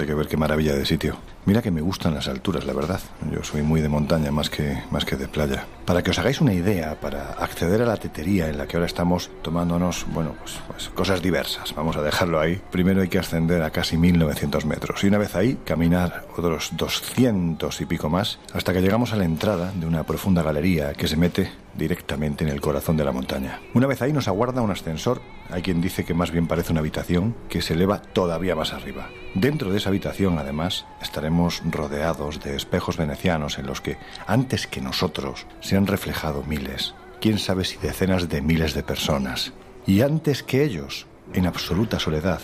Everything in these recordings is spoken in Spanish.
Hay que ver qué maravilla de sitio. Mira que me gustan las alturas, la verdad. Yo soy muy de montaña más que, más que de playa. Para que os hagáis una idea, para acceder a la tetería en la que ahora estamos tomándonos, bueno, pues, pues cosas diversas, vamos a dejarlo ahí. Primero hay que ascender a casi 1900 metros y una vez ahí, caminar otros 200 y pico más hasta que llegamos a la entrada de una profunda galería que se mete directamente en el corazón de la montaña. Una vez ahí nos aguarda un ascensor, hay quien dice que más bien parece una habitación, que se eleva todavía más arriba. Dentro de esa habitación, además, estaremos rodeados de espejos venecianos en los que, antes que nosotros, se han reflejado miles, quién sabe si decenas de miles de personas. Y antes que ellos, en absoluta soledad,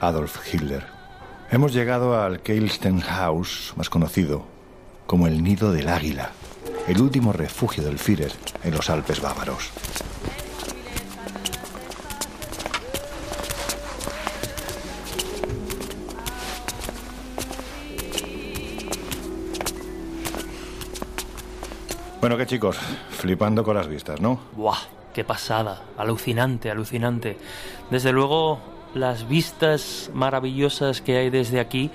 Adolf Hitler. Hemos llegado al Keilstenhaus, más conocido como el Nido del Águila el último refugio del Führer en los Alpes bávaros. Bueno, qué chicos, flipando con las vistas, ¿no? ¡Buah! ¡Qué pasada! Alucinante, alucinante. Desde luego, las vistas maravillosas que hay desde aquí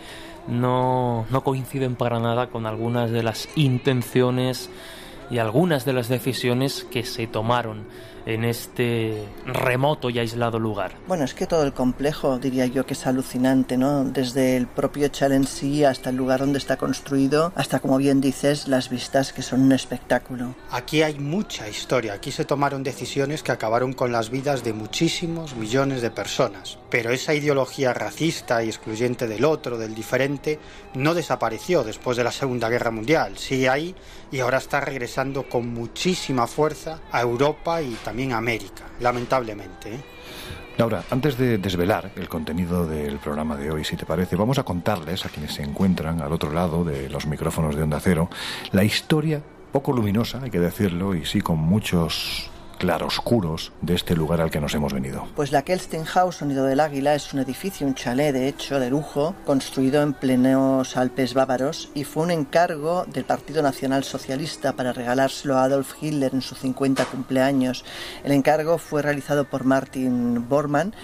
no, no coinciden para nada con algunas de las intenciones y algunas de las decisiones que se tomaron en este remoto y aislado lugar. Bueno, es que todo el complejo diría yo que es alucinante, ¿no? Desde el propio Challenge hasta el lugar donde está construido, hasta como bien dices, las vistas que son un espectáculo. Aquí hay mucha historia, aquí se tomaron decisiones que acabaron con las vidas de muchísimos millones de personas, pero esa ideología racista y excluyente del otro, del diferente, no desapareció después de la Segunda Guerra Mundial, sigue ahí y ahora está regresando con muchísima fuerza a Europa y también a América, lamentablemente. ¿eh? Laura, antes de desvelar el contenido del programa de hoy, si te parece, vamos a contarles a quienes se encuentran al otro lado de los micrófonos de Onda Cero la historia poco luminosa, hay que decirlo, y sí con muchos claroscuros de este lugar al que nos hemos venido. Pues la Kelstenhaus Sonido del Águila es un edificio, un chalet de hecho de lujo, construido en plenos Alpes bávaros y fue un encargo del Partido Nacional Socialista para regalárselo a Adolf Hitler en su 50 cumpleaños. El encargo fue realizado por Martin Bormann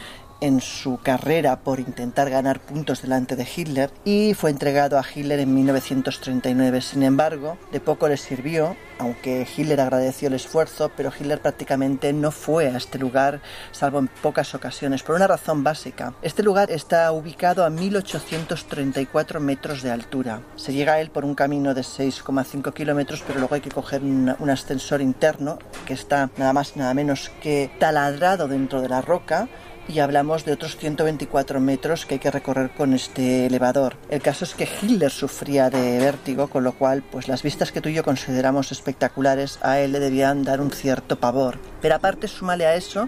en su carrera por intentar ganar puntos delante de Hitler y fue entregado a Hitler en 1939. Sin embargo, de poco le sirvió, aunque Hitler agradeció el esfuerzo, pero Hitler prácticamente no fue a este lugar, salvo en pocas ocasiones, por una razón básica. Este lugar está ubicado a 1834 metros de altura. Se llega a él por un camino de 6,5 kilómetros, pero luego hay que coger un, ascensor interno que está nada más nada menos que taladrado dentro de la roca y hablamos de otros 124 metros que hay que recorrer con este elevador. El caso es que Hitler sufría de vértigo, con lo cual pues las vistas que tú y yo consideramos espectaculares a él le debían dar un cierto pavor. Pero aparte súmale a eso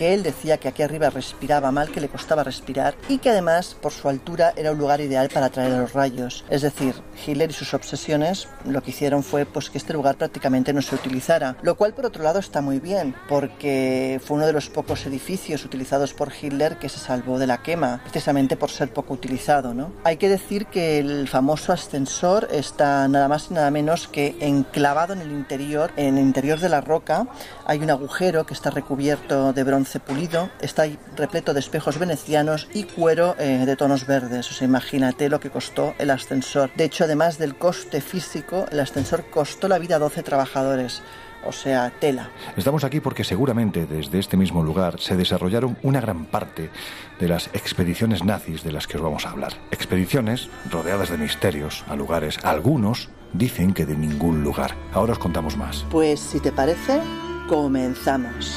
que él decía que aquí arriba respiraba mal, que le costaba respirar y que además por su altura era un lugar ideal para atraer a los rayos. Es decir, Hitler y sus obsesiones lo que hicieron fue pues que este lugar prácticamente no se utilizara, lo cual por otro lado está muy bien, porque fue uno de los pocos edificios utilizados por Hitler que se salvó de la quema, precisamente por ser poco utilizado, ¿no? Hay que decir que el famoso ascensor está nada más y nada menos que enclavado en el interior, en el interior de la roca hay un agujero que está recubierto de bronce pulido, está repleto de espejos venecianos y cuero eh, de tonos verdes. O sea, imagínate lo que costó el ascensor. De hecho, además del coste físico, el ascensor costó la vida a 12 trabajadores o sea, tela. Estamos aquí porque seguramente desde este mismo lugar se desarrollaron una gran parte de las expediciones nazis de las que os vamos a hablar. Expediciones rodeadas de misterios a lugares, algunos dicen que de ningún lugar. Ahora os contamos más. Pues si te parece, comenzamos.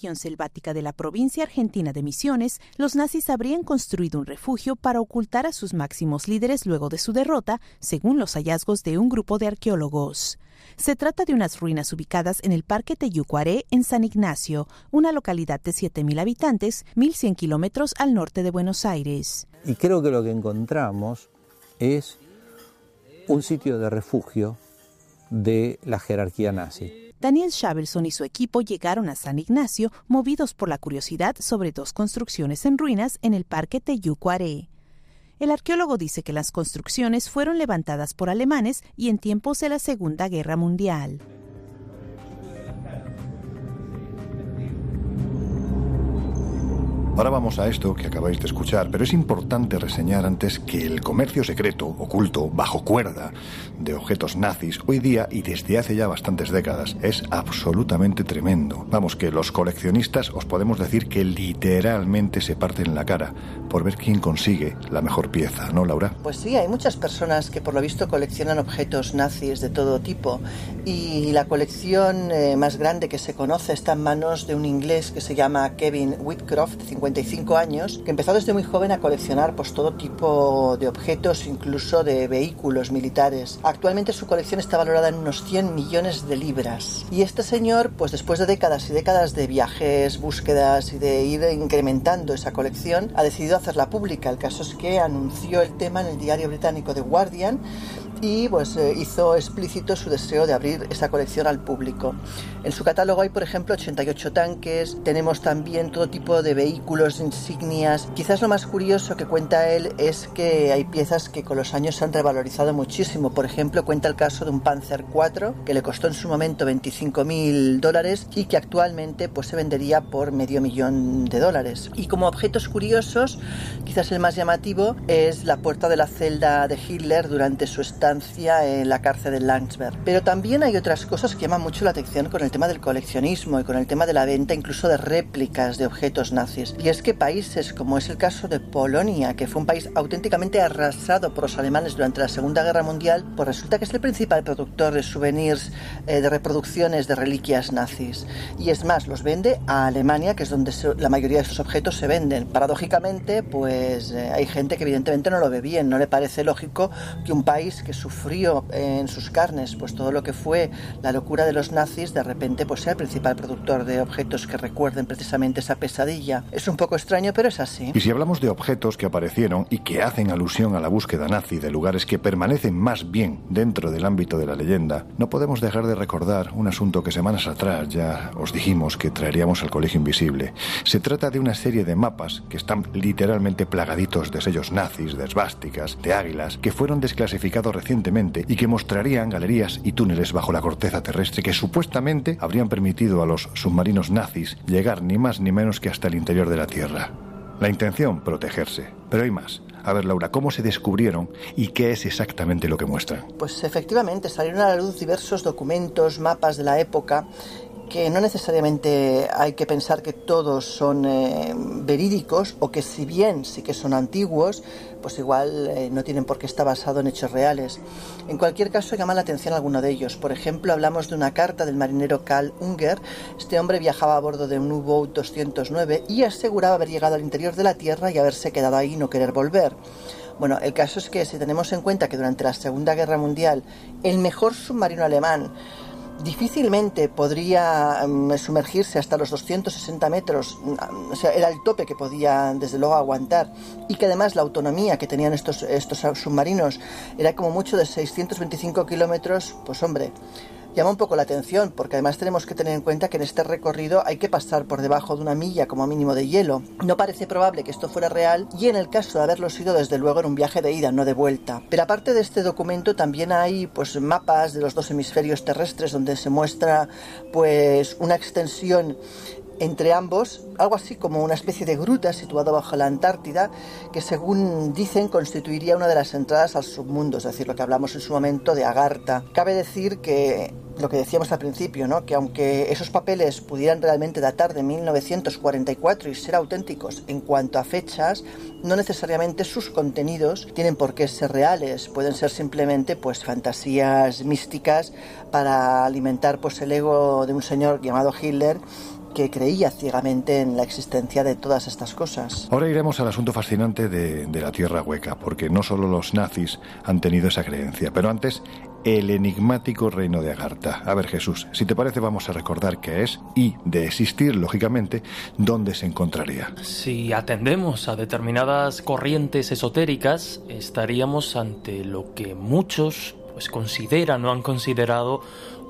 Región selvática de la provincia argentina de Misiones, los nazis habrían construido un refugio para ocultar a sus máximos líderes luego de su derrota, según los hallazgos de un grupo de arqueólogos. Se trata de unas ruinas ubicadas en el Parque Teyucuaré, en San Ignacio, una localidad de 7.000 habitantes, 1.100 kilómetros al norte de Buenos Aires. Y creo que lo que encontramos es un sitio de refugio de la jerarquía nazi. Daniel Shavelson y su equipo llegaron a San Ignacio movidos por la curiosidad sobre dos construcciones en ruinas en el Parque Teyucuaré. El arqueólogo dice que las construcciones fueron levantadas por alemanes y en tiempos de la Segunda Guerra Mundial. Ahora vamos a esto que acabáis de escuchar, pero es importante reseñar antes que el comercio secreto, oculto, bajo cuerda, de objetos nazis, hoy día y desde hace ya bastantes décadas, es absolutamente tremendo. Vamos, que los coleccionistas os podemos decir que literalmente se parten la cara por ver quién consigue la mejor pieza, ¿no, Laura? Pues sí, hay muchas personas que por lo visto coleccionan objetos nazis de todo tipo y la colección eh, más grande que se conoce está en manos de un inglés que se llama Kevin Whitcroft, 55 años, que empezó desde muy joven a coleccionar pues, todo tipo de objetos, incluso de vehículos militares. Actualmente su colección está valorada en unos 100 millones de libras. Y este señor, pues después de décadas y décadas de viajes, búsquedas y de ir incrementando esa colección, ha decidido hacerla pública. El caso es que anunció el tema en el diario británico The Guardian y pues eh, hizo explícito su deseo de abrir esa colección al público. En su catálogo hay, por ejemplo, 88 tanques, tenemos también todo tipo de vehículos, insignias. Quizás lo más curioso que cuenta él es que hay piezas que con los años se han revalorizado muchísimo. Por ejemplo, cuenta el caso de un Panzer IV que le costó en su momento 25 mil dólares y que actualmente pues se vendería por medio millón de dólares. Y como objetos curiosos, quizás el más llamativo es la puerta de la celda de Hitler durante su estado en la cárcel de Landsberg. Pero también hay otras cosas que llaman mucho la atención con el tema del coleccionismo y con el tema de la venta incluso de réplicas de objetos nazis. Y es que países como es el caso de Polonia, que fue un país auténticamente arrasado por los alemanes durante la Segunda Guerra Mundial, pues resulta que es el principal productor de souvenirs, eh, de reproducciones de reliquias nazis. Y es más, los vende a Alemania, que es donde la mayoría de esos objetos se venden. Paradójicamente, pues eh, hay gente que evidentemente no lo ve bien, no le parece lógico que un país que sufrió en sus carnes pues todo lo que fue la locura de los nazis, de repente pues sea el principal productor de objetos que recuerden precisamente esa pesadilla. Es un poco extraño, pero es así. Y si hablamos de objetos que aparecieron y que hacen alusión a la búsqueda nazi de lugares que permanecen más bien dentro del ámbito de la leyenda, no podemos dejar de recordar un asunto que semanas atrás ya os dijimos que traeríamos al Colegio Invisible. Se trata de una serie de mapas que están literalmente plagaditos de sellos nazis, de esvásticas, de águilas, que fueron desclasificados recientemente y que mostrarían galerías y túneles bajo la corteza terrestre que supuestamente habrían permitido a los submarinos nazis llegar ni más ni menos que hasta el interior de la Tierra. La intención, protegerse. Pero hay más. A ver, Laura, ¿cómo se descubrieron y qué es exactamente lo que muestran? Pues efectivamente, salieron a la luz diversos documentos, mapas de la época que no necesariamente hay que pensar que todos son eh, verídicos o que si bien sí que son antiguos, pues igual eh, no tienen por qué estar basado en hechos reales. En cualquier caso, llama la atención alguno de ellos. Por ejemplo, hablamos de una carta del marinero Karl Unger. Este hombre viajaba a bordo de un U-Boat 209 y aseguraba haber llegado al interior de la Tierra y haberse quedado ahí y no querer volver. Bueno, el caso es que si tenemos en cuenta que durante la Segunda Guerra Mundial el mejor submarino alemán difícilmente podría mm, sumergirse hasta los 260 metros, mm, o sea, era el tope que podía desde luego aguantar, y que además la autonomía que tenían estos, estos submarinos era como mucho de 625 kilómetros, pues hombre, llama un poco la atención, porque además tenemos que tener en cuenta que en este recorrido hay que pasar por debajo de una milla como mínimo de hielo. No parece probable que esto fuera real y en el caso de haberlo sido desde luego en un viaje de ida, no de vuelta. Pero aparte de este documento también hay pues mapas de los dos hemisferios terrestres donde se muestra pues una extensión entre ambos, algo así como una especie de gruta situada bajo la Antártida, que según dicen constituiría una de las entradas al submundo, es decir, lo que hablamos en su momento de Agartha. Cabe decir que lo que decíamos al principio, ¿no? que aunque esos papeles pudieran realmente datar de 1944 y ser auténticos en cuanto a fechas, no necesariamente sus contenidos tienen por qué ser reales, pueden ser simplemente pues fantasías místicas para alimentar pues el ego de un señor llamado Hitler que creía ciegamente en la existencia de todas estas cosas. Ahora iremos al asunto fascinante de, de, la Tierra Hueca, porque no solo los nazis han tenido esa creencia, pero antes el enigmático reino de Agartha. A ver Jesús, si te parece vamos a recordar qué es y, de existir, lógicamente, dónde se encontraría. Si atendemos a determinadas corrientes esotéricas, estaríamos ante lo que muchos pues, consideran o han considerado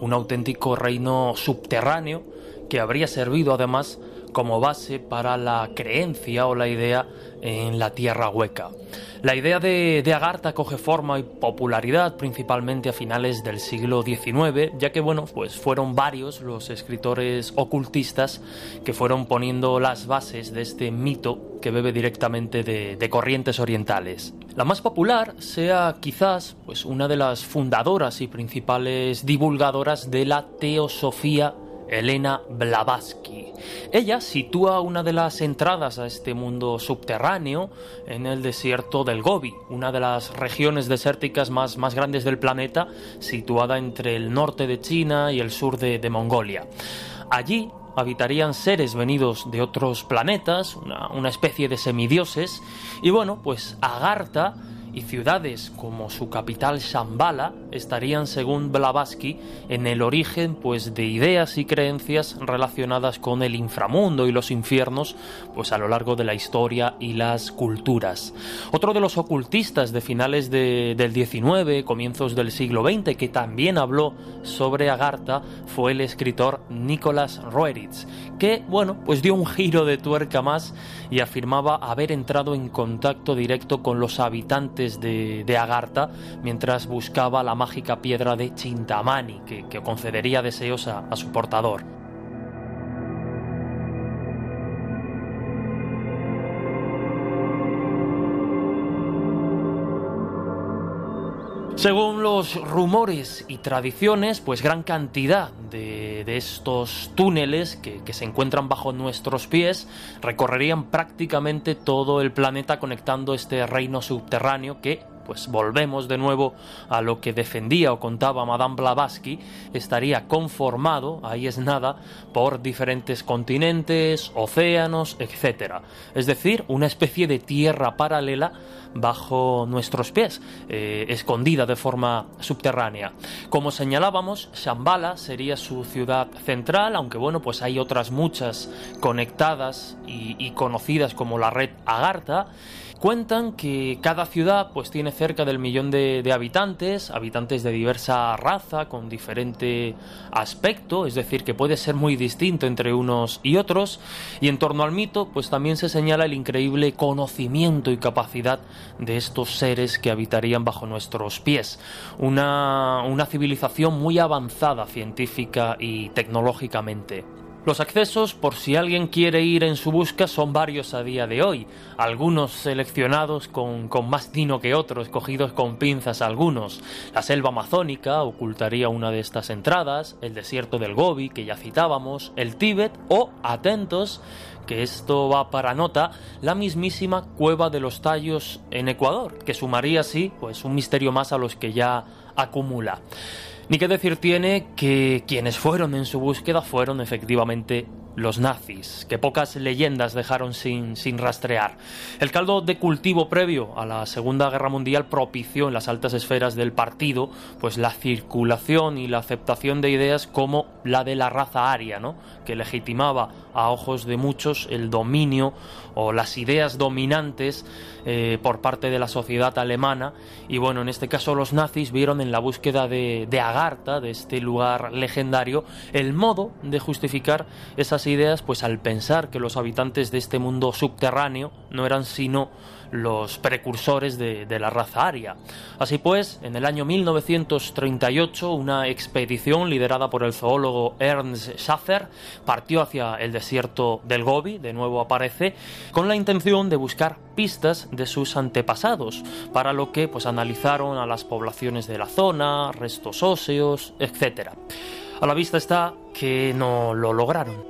un auténtico reino subterráneo, que habría servido además como base para la creencia o la idea en la tierra hueca. La idea de, Agartha coge forma y popularidad principalmente a finales del siglo XIX, ya que bueno, pues fueron varios los escritores ocultistas que fueron poniendo las bases de este mito que bebe directamente de, de corrientes orientales. La más popular sea quizás pues una de las fundadoras y principales divulgadoras de la teosofía Elena Blavatsky. Ella sitúa una de las entradas a este mundo subterráneo en el desierto del Gobi, una de las regiones desérticas más, más grandes del planeta, situada entre el norte de China y el sur de, Mongolia. Allí habitarían seres venidos de otros planetas, una, una especie de semidioses, y bueno, pues Agartha y ciudades como su capital Shambhala estarían, según Blavatsky, en el origen pues de ideas y creencias relacionadas con el inframundo y los infiernos, pues a lo largo de la historia y las culturas. Otro de los ocultistas de finales de, del XIX, comienzos del siglo XX, que también habló sobre Agartha, fue el escritor Nicholas Roerich, que, bueno, pues dio un giro de tuerca más y afirmaba haber entrado en contacto directo con los habitantes de, de Agartha mientras buscaba la mágica piedra de Chintamani que, concedería deseos a, a su portador. Según los rumores y tradiciones, pues gran cantidad de, estos túneles que, se encuentran bajo nuestros pies recorrerían prácticamente todo el planeta conectando este reino subterráneo que pues volvemos de nuevo a lo que defendía o contaba Madame Blavatsky, estaría conformado, ahí es nada, por diferentes continentes, océanos, etc. Es decir, una especie de tierra paralela bajo nuestros pies, eh, escondida de forma subterránea. Como señalábamos, Shambhala sería su ciudad central, aunque bueno, pues hay otras muchas conectadas y, y conocidas como la red Agartha. Cuentan que cada ciudad pues tiene cerca del millón de, habitantes, habitantes de diversa raza, con diferente aspecto, es decir, que puede ser muy distinto entre unos y otros, y en torno al mito pues también se señala el increíble conocimiento y capacidad de estos seres que habitarían bajo nuestros pies. Una, una civilización muy avanzada científica y tecnológicamente. Los accesos, por si alguien quiere ir en su busca, son varios a día de hoy, algunos seleccionados con, con, más tino que otros, cogidos con pinzas algunos. La selva amazónica ocultaría una de estas entradas, el desierto del Gobi, que ya citábamos, el Tíbet o, atentos, que esto va para nota, la mismísima cueva de los tallos en Ecuador, que sumaría así pues un misterio más a los que ya acumula. Ni qué decir tiene que quienes fueron en su búsqueda fueron efectivamente los nazis, que pocas leyendas dejaron sin, sin, rastrear. El caldo de cultivo previo a la Segunda Guerra Mundial propició en las altas esferas del partido pues la circulación y la aceptación de ideas como la de la raza aria, ¿no? que legitimaba a ojos de muchos el dominio o las ideas dominantes eh, por parte de la sociedad alemana. Y bueno, en este caso los nazis vieron en la búsqueda de, de Agartha, de este lugar legendario, el modo de justificar esas ideas pues al pensar que los habitantes de este mundo subterráneo no eran sino los precursores de, la raza aria. Así pues, en el año 1938, una expedición liderada por el zoólogo Ernst Schaffer partió hacia el desierto del Gobi, de nuevo aparece, con la intención de buscar pistas de sus antepasados, para lo que pues analizaron a las poblaciones de la zona, restos óseos, etc. A la vista está que no lo lograron.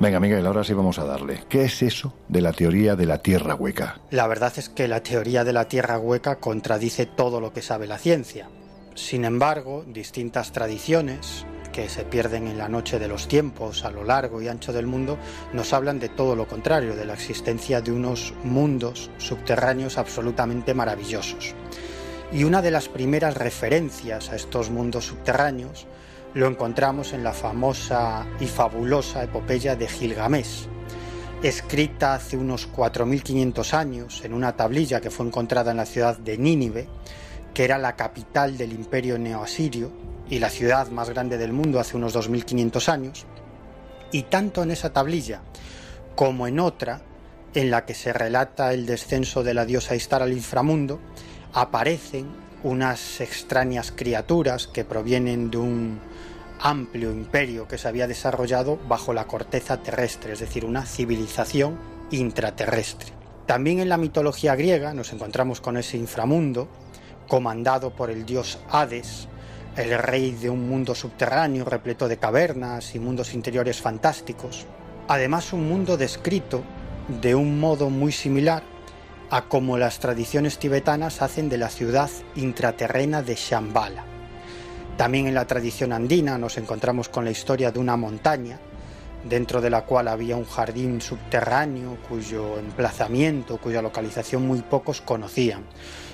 Venga, Miguel, ahora sí vamos a darle. ¿Qué es eso de la teoría de la Tierra hueca? La verdad es que la teoría de la Tierra hueca contradice todo lo que sabe la ciencia. Sin embargo, distintas tradiciones que se pierden en la noche de los tiempos a lo largo y ancho del mundo nos hablan de todo lo contrario, de la existencia de unos mundos subterráneos absolutamente maravillosos. Y una de las primeras referencias a estos mundos subterráneos lo encontramos en la famosa y fabulosa epopeya de Gilgamesh, escrita hace unos 4.500 años en una tablilla que fue encontrada en la ciudad de Nínive, que era la capital del imperio neoasirio y la ciudad más grande del mundo hace unos 2.500 años, y tanto en esa tablilla como en otra, en la que se relata el descenso de la diosa Istar al inframundo, aparecen unas extrañas criaturas que provienen de un amplio imperio que se había desarrollado bajo la corteza terrestre, es decir, una civilización intraterrestre. También en la mitología griega nos encontramos con ese inframundo, comandado por el dios Hades, el rey de un mundo subterráneo repleto de cavernas y mundos interiores fantásticos. Además, un mundo descrito de un modo muy similar a como las tradiciones tibetanas hacen de la ciudad intraterrena de Shambhala. También en la tradición andina nos encontramos con la historia de una montaña, dentro de la cual había un jardín subterráneo cuyo emplazamiento, cuya localización muy pocos conocían.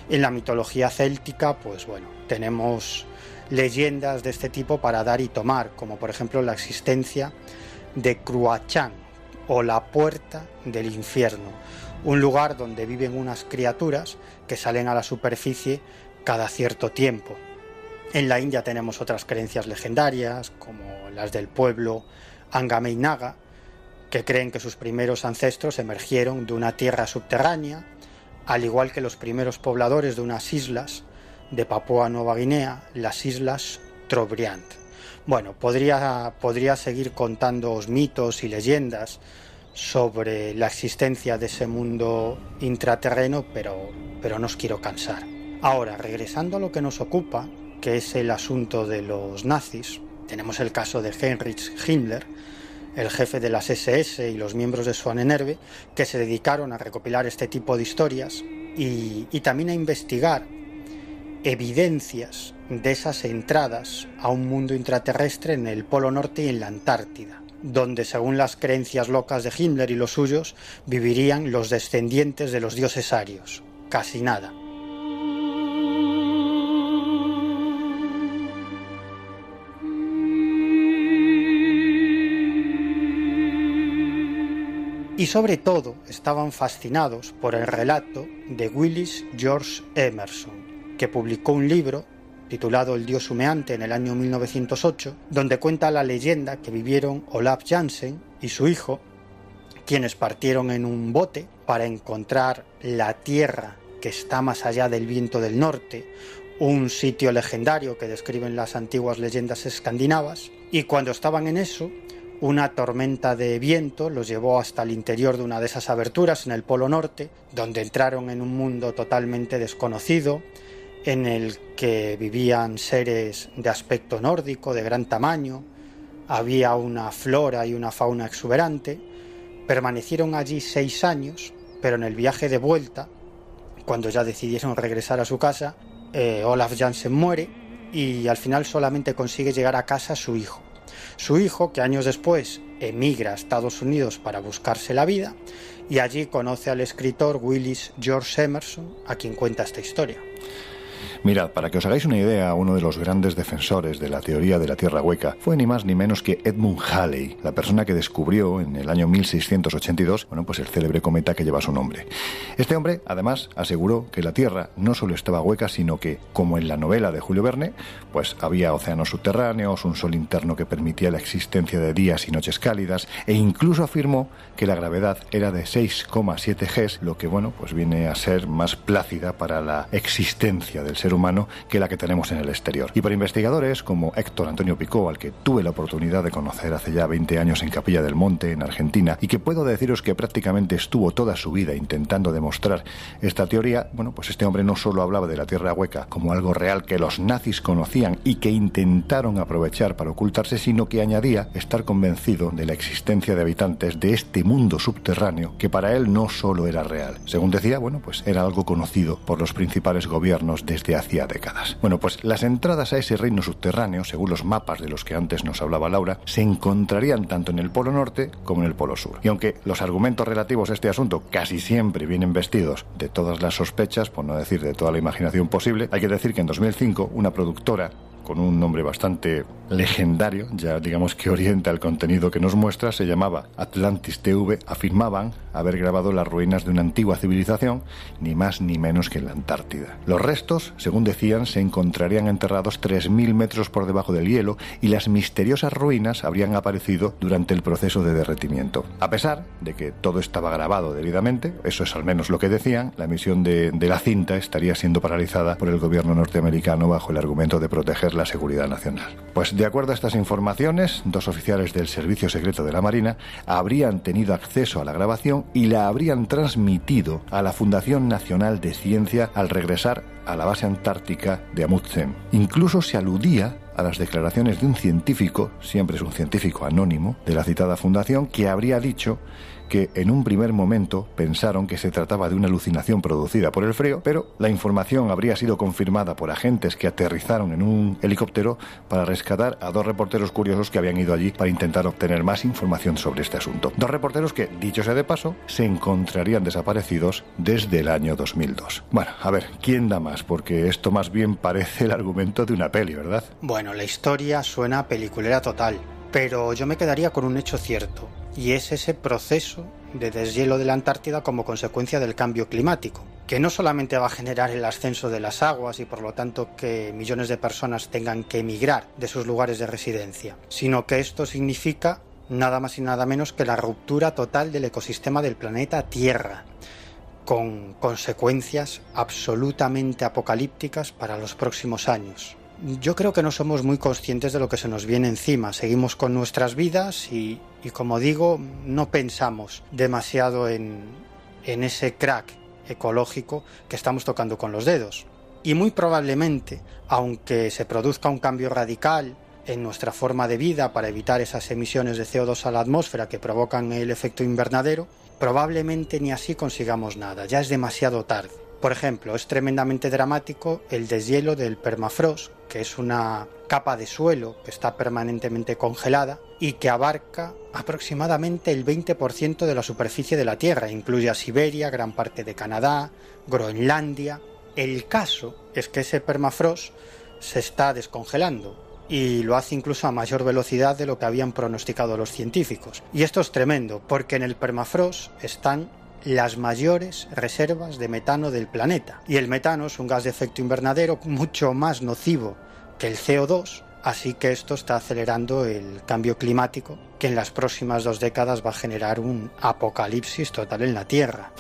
En la mitología céltica, pues bueno, tenemos leyendas de este tipo para dar y tomar, como por ejemplo la existencia de Cruachán o la puerta del infierno, un lugar donde viven unas criaturas que salen a la superficie cada cierto tiempo. En la India tenemos otras creencias legendarias, como las del pueblo Angameinaga, que creen que sus primeros ancestros emergieron de una tierra subterránea, al igual que los primeros pobladores de unas islas de Papúa Nueva Guinea, las islas Trobriand. Bueno, podría, podría seguir contándoos mitos y leyendas sobre la existencia de ese mundo intraterreno, pero, pero no os quiero cansar. Ahora, regresando a lo que nos ocupa, que es el asunto de los nazis, tenemos el caso de Heinrich Himmler, el jefe de las SS y los miembros de su Anenerve, que se dedicaron a recopilar este tipo de historias y, y también a investigar evidencias de esas entradas a un mundo intraterrestre en el Polo Norte y en la Antártida, donde según las creencias locas de Himmler y los suyos vivirían los descendientes de los dioses arios. Casi nada. Y sobre todo estaban fascinados por el relato de Willis George Emerson, que publicó un libro titulado El dios humeante en el año 1908, donde cuenta la leyenda que vivieron Olaf Jansen y su hijo, quienes partieron en un bote para encontrar la tierra que está más allá del viento del norte, un sitio legendario que describen las antiguas leyendas escandinavas, y cuando estaban en eso, una tormenta de viento los llevó hasta el interior de una de esas aberturas en el Polo Norte, donde entraron en un mundo totalmente desconocido, en el que vivían seres de aspecto nórdico, de gran tamaño, había una flora y una fauna exuberante, permanecieron allí seis años, pero en el viaje de vuelta, cuando ya decidieron regresar a su casa, eh, Olaf Jansen muere y al final solamente consigue llegar a casa su hijo. Su hijo, que años después emigra a Estados Unidos para buscarse la vida, y allí conoce al escritor Willis George Emerson, a quien cuenta esta historia. Mirad, para que os hagáis una idea, uno de los grandes defensores de la teoría de la Tierra hueca fue ni más ni menos que Edmund Halley, la persona que descubrió en el año 1682, bueno, pues el célebre cometa que lleva su nombre. Este hombre, además, aseguró que la Tierra no solo estaba hueca, sino que, como en la novela de Julio Verne, pues había océanos subterráneos, un sol interno que permitía la existencia de días y noches cálidas, e incluso afirmó que la gravedad era de 6,7 Gs, lo que, bueno, pues viene a ser más plácida para la existencia del ser humano que la que tenemos en el exterior. Y por investigadores como Héctor Antonio Picó, al que tuve la oportunidad de conocer hace ya 20 años en Capilla del Monte, en Argentina, y que puedo deciros que prácticamente estuvo toda su vida intentando demostrar esta teoría, bueno, pues este hombre no solo hablaba de la Tierra hueca como algo real que los nazis conocían y que intentaron aprovechar para ocultarse, sino que añadía estar convencido de la existencia de habitantes de este mundo subterráneo que para él no solo era real. Según decía, bueno, pues era algo conocido por los principales gobiernos desde hace décadas. Bueno, pues las entradas a ese reino subterráneo, según los mapas de los que antes nos hablaba Laura, se encontrarían tanto en el Polo Norte como en el Polo Sur. Y aunque los argumentos relativos a este asunto casi siempre vienen vestidos de todas las sospechas, por no decir de toda la imaginación posible, hay que decir que en 2005 una productora con un nombre bastante legendario, ya digamos que orienta el contenido que nos muestra, se llamaba Atlantis TV, afirmaban haber grabado las ruinas de una antigua civilización, ni más ni menos que en la Antártida. Los restos, según decían, se encontrarían enterrados 3.000 metros por debajo del hielo y las misteriosas ruinas habrían aparecido durante el proceso de derretimiento. A pesar de que todo estaba grabado debidamente, eso es al menos lo que decían, la emisión de, de la cinta estaría siendo paralizada por el gobierno norteamericano bajo el argumento de proteger la seguridad nacional. Pues de acuerdo a estas informaciones, dos oficiales del Servicio Secreto de la Marina habrían tenido acceso a la grabación y la habrían transmitido a la Fundación Nacional de Ciencia al regresar a la base antártica de Amundsen. Incluso se aludía a las declaraciones de un científico, siempre es un científico anónimo, de la citada fundación, que habría dicho que en un primer momento pensaron que se trataba de una alucinación producida por el frío, pero la información habría sido confirmada por agentes que aterrizaron en un helicóptero para rescatar a dos reporteros curiosos que habían ido allí para intentar obtener más información sobre este asunto. Dos reporteros que, dicho sea de paso, se encontrarían desaparecidos desde el año 2002. Bueno, a ver, ¿quién da más? Porque esto más bien parece el argumento de una peli, ¿verdad? Bueno, la historia suena peliculera total, pero yo me quedaría con un hecho cierto y es ese proceso de deshielo de la Antártida como consecuencia del cambio climático, que no solamente va a generar el ascenso de las aguas y por lo tanto que millones de personas tengan que emigrar de sus lugares de residencia, sino que esto significa nada más y nada menos que la ruptura total del ecosistema del planeta Tierra, con consecuencias absolutamente apocalípticas para los próximos años. Yo creo que no somos muy conscientes de lo que se nos viene encima. Seguimos con nuestras vidas y, como digo, no pensamos demasiado en, ese crack ecológico que estamos tocando con los dedos. Y muy probablemente, aunque se produzca un cambio radical en nuestra forma de vida para evitar esas emisiones de CO2 a la atmósfera que provocan el efecto invernadero, probablemente ni así consigamos nada, ya es demasiado tarde. Por ejemplo, es tremendamente dramático el deshielo del permafrost, que es una capa de suelo que está permanentemente congelada y que abarca aproximadamente el 20% de la superficie de la Tierra. Incluye a Siberia, gran parte de Canadá, Groenlandia. El caso es que ese permafrost se está descongelando y lo hace incluso a mayor velocidad de lo que habían pronosticado los científicos. Y esto es tremendo, porque en el permafrost están las mayores reservas de metano del planeta. Y el metano es un gas de efecto invernadero mucho más nocivo que el CO2, así que esto está acelerando el cambio climático que en las próximas dos décadas va a generar un apocalipsis total en la Tierra.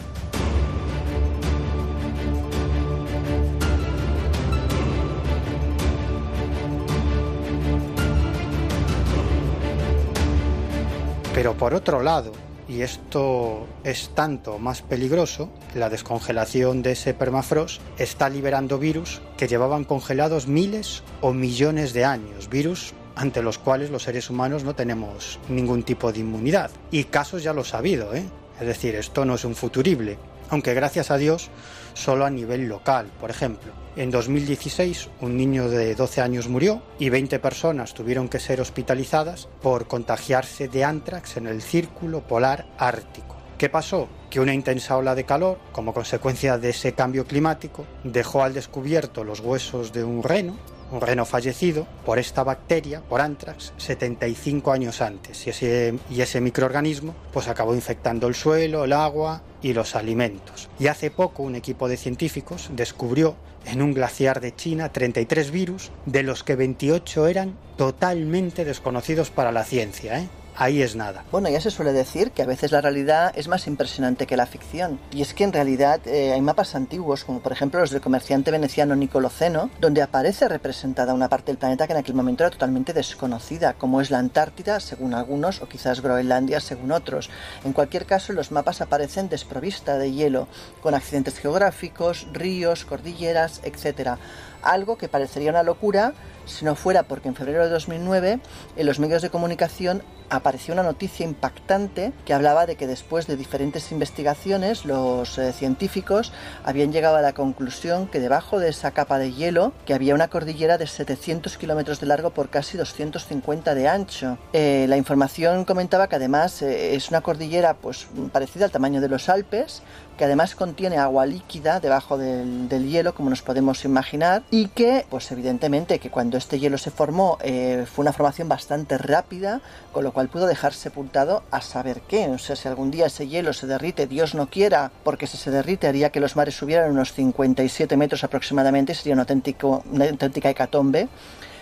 Pero por otro lado, y esto es tanto más peligroso, la descongelación de ese permafrost está liberando virus que llevaban congelados miles o millones de años, virus ante los cuales los seres humanos no tenemos ningún tipo de inmunidad. Y casos ya lo ha habido, ¿eh? Es decir, esto no es un futurible, aunque gracias a Dios solo a nivel local. Por ejemplo, en 2016 un niño de 12 años murió y 20 personas tuvieron que ser hospitalizadas por contagiarse de antrax en el círculo polar ártico. ¿Qué pasó? Que una intensa ola de calor, como consecuencia de ese cambio climático, dejó al descubierto los huesos de un reno un reno fallecido por esta bacteria, por anthrax, 75 años antes. Y ese, y ese microorganismo pues acabó infectando el suelo, el agua y los alimentos. Y hace poco un equipo de científicos descubrió en un glaciar de China 33 virus, de los que 28 eran totalmente desconocidos para la ciencia. ¿eh? Ahí es nada. Bueno, ya se suele decir que a veces la realidad es más impresionante que la ficción. Y es que en realidad eh, hay mapas antiguos, como por ejemplo los del comerciante veneciano Nicolo Zeno, donde aparece representada una parte del planeta que en aquel momento era totalmente desconocida, como es la Antártida, según algunos, o quizás Groenlandia, según otros. En cualquier caso, los mapas aparecen desprovista de hielo, con accidentes geográficos, ríos, cordilleras, etc. Algo que parecería una locura si no fuera porque en febrero de 2009 en los medios de comunicación apareció una noticia impactante que hablaba de que después de diferentes investigaciones los eh, científicos habían llegado a la conclusión que debajo de esa capa de hielo que había una cordillera de 700 kilómetros de largo por casi 250 de ancho. Eh, la información comentaba que además eh, es una cordillera pues parecida al tamaño de los Alpes que además contiene agua líquida debajo del, hielo, como nos podemos imaginar, y que, pues evidentemente, que cuando este hielo se formó fue una formación bastante rápida, con lo cual pudo dejar sepultado a saber qué. O sea, si algún día ese hielo se derrite, Dios no quiera, porque si se derrite haría que los mares subieran unos 57 metros aproximadamente, sería una, auténtico, una auténtica hecatombe.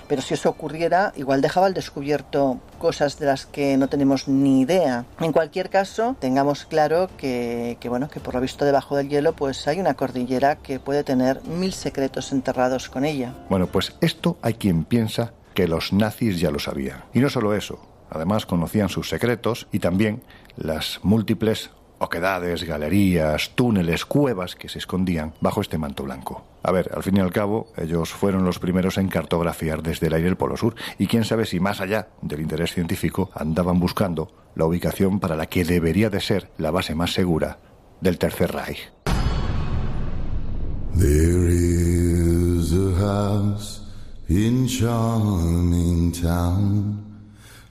Pero si eso ocurriera, igual dejaba al descubierto cosas de las que no tenemos ni idea. En cualquier caso, tengamos claro que, que, bueno, que por lo visto debajo del hielo, pues hay una cordillera que puede tener mil secretos enterrados con ella. Bueno, pues esto hay quien piensa que los nazis ya lo sabían. Y no solo eso, Además conocían sus secretos y también las múltiples oquedades, galerías, túneles, cuevas que se escondían bajo este manto blanco. A ver, al fin y al cabo, ellos fueron los primeros en cartografiar desde el aire el Polo Sur y quién sabe si más allá del interés científico andaban buscando la ubicación para la que debería de ser la base más segura del Tercer Reich.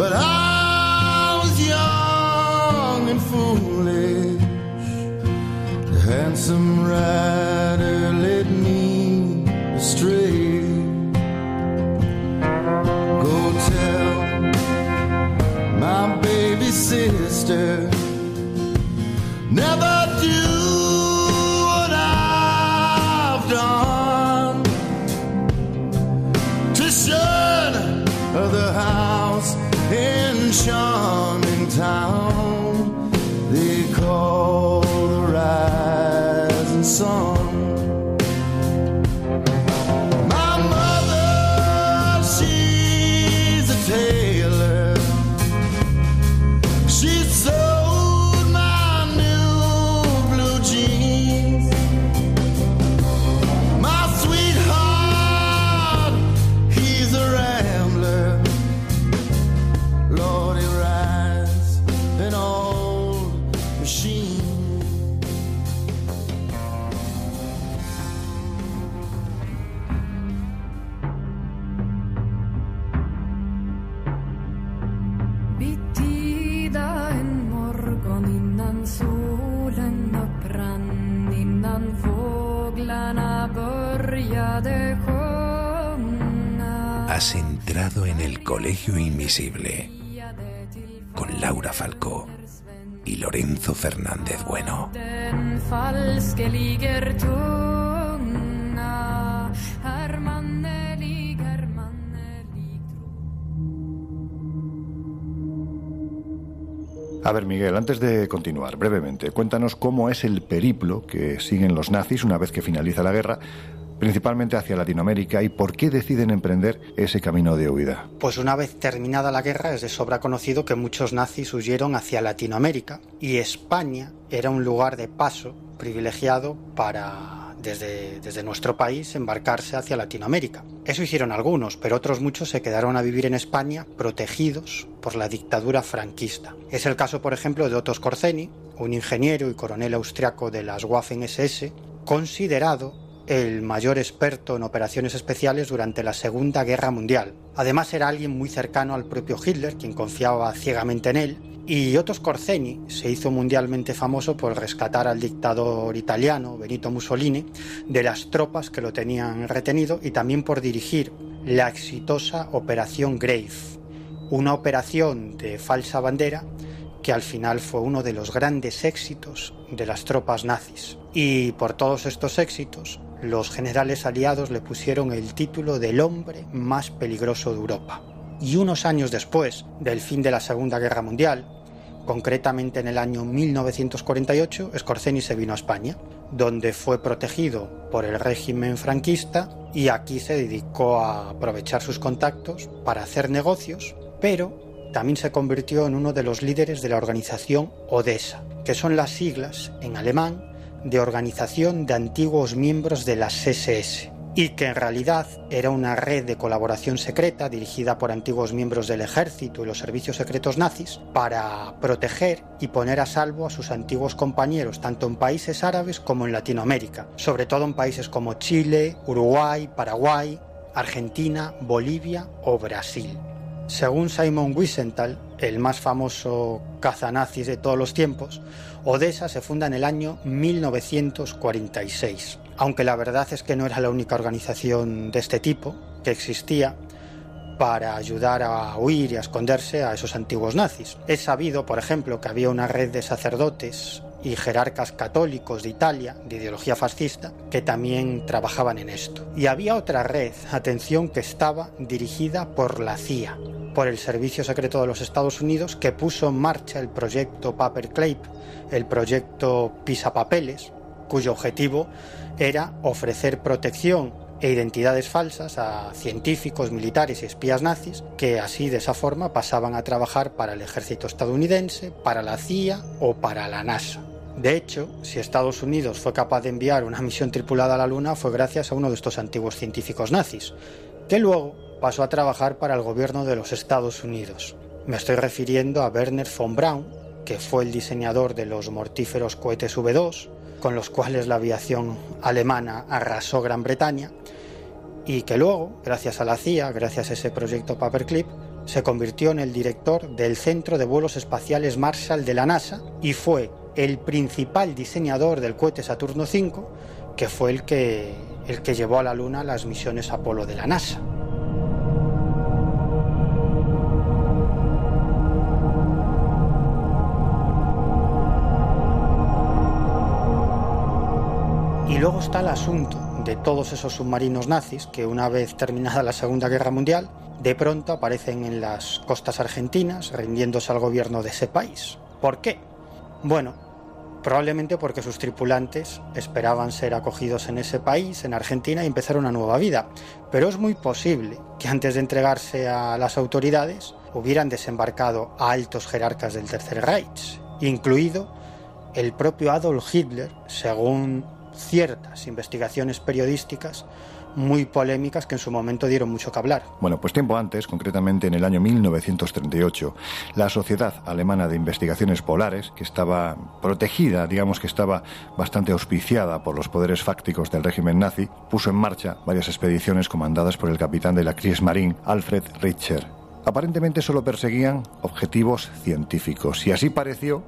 But I was young and foolish. The handsome rider led me astray. Go tell my baby sister Has entrado en el Colegio Invisible con Laura Falcó y Lorenzo Fernández Bueno. A ver, Miguel, antes de continuar, brevemente, cuéntanos cómo es el periplo que siguen los nazis una vez que finaliza la guerra principalmente hacia Latinoamérica, y por qué deciden emprender ese camino de huida. Pues una vez terminada la guerra es de sobra conocido que muchos nazis huyeron hacia Latinoamérica y España era un lugar de paso privilegiado para desde, desde, nuestro país embarcarse hacia Latinoamérica. Eso hicieron algunos, pero otros muchos se quedaron a vivir en España protegidos por la dictadura franquista. Es el caso, por ejemplo, de Otto Skorzeny, un ingeniero y coronel austriaco de las Waffen-SS, considerado el mayor experto en operaciones especiales durante la Segunda Guerra Mundial. Además era alguien muy cercano al propio Hitler, quien confiaba ciegamente en él, y Otto Skorzeny se hizo mundialmente famoso por rescatar al dictador italiano Benito Mussolini de las tropas que lo tenían retenido y también por dirigir la exitosa Operación Grave, una operación de falsa bandera que al final fue uno de los grandes éxitos de las tropas nazis. Y por todos estos éxitos, los generales aliados le pusieron el título del hombre más peligroso de Europa. Y unos años después del fin de la Segunda Guerra Mundial, concretamente en el año 1948, Scorzeni se vino a España, donde fue protegido por el régimen franquista y aquí se dedicó a aprovechar sus contactos para hacer negocios, pero también se convirtió en uno de los líderes de la organización Odessa, que son las siglas en alemán de Organización de Antiguos Miembros de las SS, y que en realidad era una red de colaboración secreta dirigida por antiguos miembros del ejército y los servicios secretos nazis para proteger y poner a salvo a sus antiguos compañeros tanto en países árabes como en Latinoamérica, sobre todo en países como Chile, Uruguay, Paraguay, Argentina, Bolivia o Brasil. Según Simon Wiesenthal, el más famoso cazanazis de todos los tiempos, Odessa se funda en el año 1946, aunque la verdad es que no era la única organización de este tipo que existía para ayudar a huir y a esconderse a esos antiguos nazis. Es sabido, por ejemplo, que había una red de sacerdotes y jerarcas católicos de Italia, de ideología fascista, que también trabajaban en esto. Y había otra red, atención, que estaba dirigida por la CIA, por el Servicio Secreto de los Estados Unidos, que puso en marcha el proyecto Paperclip, el proyecto Pisa Papeles, cuyo objetivo era ofrecer protección e identidades falsas a científicos, militares y espías nazis que así de esa forma pasaban a trabajar para el ejército estadounidense, para la CIA o para la NASA. De hecho, si Estados Unidos fue capaz de enviar una misión tripulada a la Luna fue gracias a uno de estos antiguos científicos nazis, que luego pasó a trabajar para el gobierno de los Estados Unidos. Me estoy refiriendo a Werner von Braun, que fue el diseñador de los mortíferos cohetes V2, con los cuales la aviación alemana arrasó Gran Bretaña, y que luego, gracias a la CIA, gracias a ese proyecto Paperclip, se convirtió en el director del Centro de Vuelos Espaciales Marshall de la NASA y fue el principal diseñador del cohete Saturno V, que fue el que, el que llevó a la Luna las misiones Apolo de la NASA. Luego está el asunto de todos esos submarinos nazis que una vez terminada la Segunda Guerra Mundial, de pronto aparecen en las costas argentinas rindiéndose al gobierno de ese país. ¿Por qué? Bueno, probablemente porque sus tripulantes esperaban ser acogidos en ese país, en Argentina, y empezar una nueva vida. Pero es muy posible que antes de entregarse a las autoridades hubieran desembarcado a altos jerarcas del Tercer Reich, incluido el propio Adolf Hitler, según ciertas investigaciones periodísticas muy polémicas que en su momento dieron mucho que hablar. Bueno, pues tiempo antes, concretamente en el año 1938, la Sociedad Alemana de Investigaciones Polares, que estaba protegida, digamos que estaba bastante auspiciada por los poderes fácticos del régimen nazi, puso en marcha varias expediciones comandadas por el capitán de la Kriegsmarine, Alfred Richter. Aparentemente solo perseguían objetivos científicos y así pareció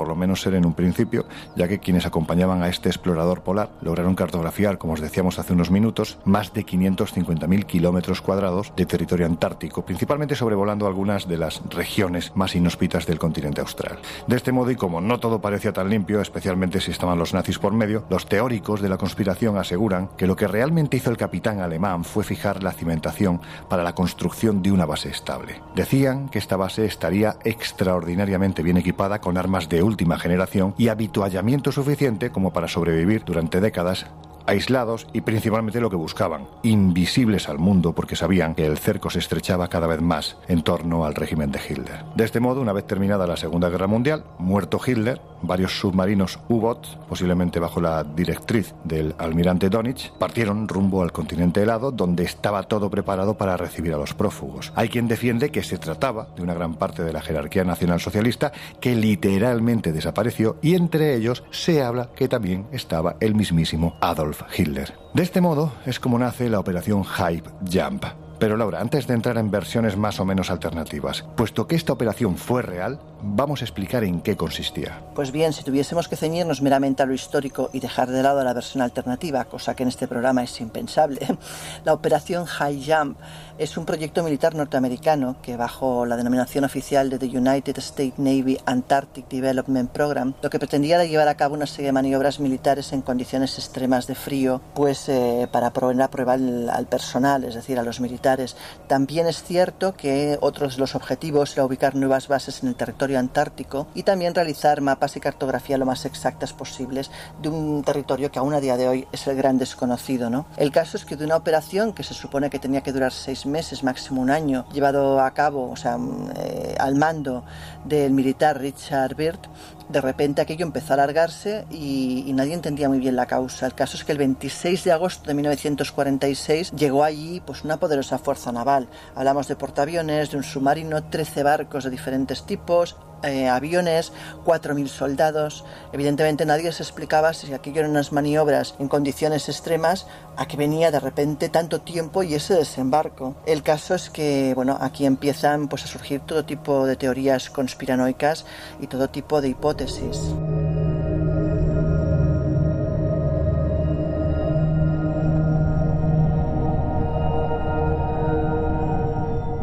por lo menos ser en un principio, ya que quienes acompañaban a este explorador polar lograron cartografiar, como os decíamos hace unos minutos, más de 550.000 kilómetros cuadrados de territorio antártico, principalmente sobrevolando algunas de las regiones más inhóspitas del continente austral. De este modo, y como no todo parecía tan limpio, especialmente si estaban los nazis por medio, los teóricos de la conspiración aseguran que lo que realmente hizo el capitán alemán fue fijar la cimentación para la construcción de una base estable. Decían que esta base estaría extraordinariamente bien equipada con armas de última generación y habituallamiento suficiente como para sobrevivir durante décadas aislados y principalmente lo que buscaban, invisibles al mundo porque sabían que el cerco se estrechaba cada vez más en torno al régimen de Hitler. De este modo, una vez terminada la Segunda Guerra Mundial, muerto Hitler, varios submarinos U-Boot, posiblemente bajo la directriz del almirante Donich, partieron rumbo al continente helado donde estaba todo preparado para recibir a los prófugos. Hay quien defiende que se trataba de una gran parte de la jerarquía nacionalsocialista que literalmente desapareció y entre ellos se habla que también estaba el mismísimo Adolf Hitler. De este modo es como nace la operación Hype Jump. Pero Laura, antes de entrar en versiones más o menos alternativas, puesto que esta operación fue real, vamos a explicar en qué consistía. Pues bien, si tuviésemos que ceñirnos meramente a lo histórico y dejar de lado la versión alternativa, cosa que en este programa es impensable, la operación High Jump es un proyecto militar norteamericano que bajo la denominación oficial de the United States Navy Antarctic Development Program, lo que pretendía era llevar a cabo una serie de maniobras militares en condiciones extremas de frío, pues eh, para poner a prueba al personal, es decir, a los militares. También es cierto que otros de los objetivos era ubicar nuevas bases en el territorio antártico y también realizar mapas y cartografía lo más exactas posibles de un territorio que aún a día de hoy es el gran desconocido. ¿no? El caso es que de una operación que se supone que tenía que durar seis meses, máximo un año, llevado a cabo, o sea, mm, eh, al mando del militar Richard Byrd, de repente aquello empezó a alargarse y, nadie entendía muy bien la causa. El caso es que el 26 de agosto de 1946 llegó allí pues, una poderosa fuerza naval. Hablamos de portaaviones, de un submarino, 13 barcos de diferentes tipos, eh, aviones, 4.000 soldados. Evidentemente nadie se explicaba si aquello eran unas maniobras en condiciones extremas, a que venía de repente tanto tiempo y ese desembarco. El caso es que, bueno, aquí empiezan pues, a surgir todo tipo de teorías conspiranoicas y todo tipo de hipótesis.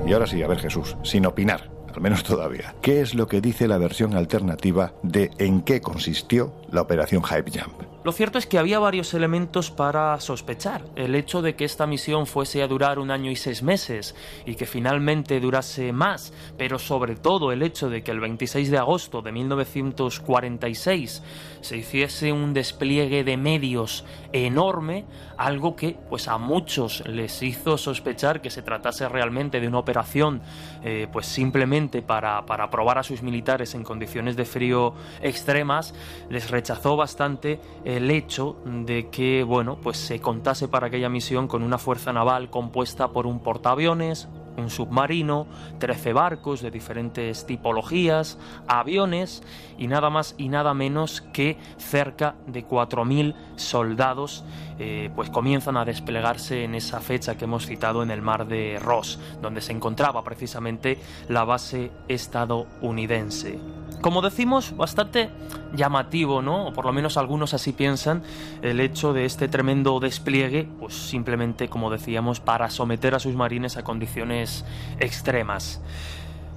Y ahora sí, a ver Jesús, sin opinar, al menos todavía. ¿Qué es lo que dice la versión alternativa de en qué consistió la operación Hype Jump? Lo cierto es que había varios elementos para sospechar. El hecho de que esta misión fuese a durar un año y seis meses y que finalmente durase más, pero sobre todo el hecho de que el 26 de agosto de 1946 se hiciese un despliegue de medios enorme, algo que pues a muchos les hizo sospechar que se tratase realmente de una operación eh, pues simplemente para, para probar a sus militares en condiciones de frío extremas, les rechazó bastante el hecho de que, bueno, pues se contase para aquella misión con una fuerza naval compuesta por un portaaviones, un submarino, 13 barcos de diferentes tipologías, aviones y nada más y nada menos que cerca de 4.000 soldados eh, pues comienzan a desplegarse en esa fecha que hemos citado en el mar de Ross, donde se encontraba precisamente la base estadounidense. Como decimos, bastante llamativo, ¿no? O por lo menos algunos así piensan, el hecho de este tremendo despliegue, pues simplemente, como decíamos, para someter a sus marines a condiciones extremas.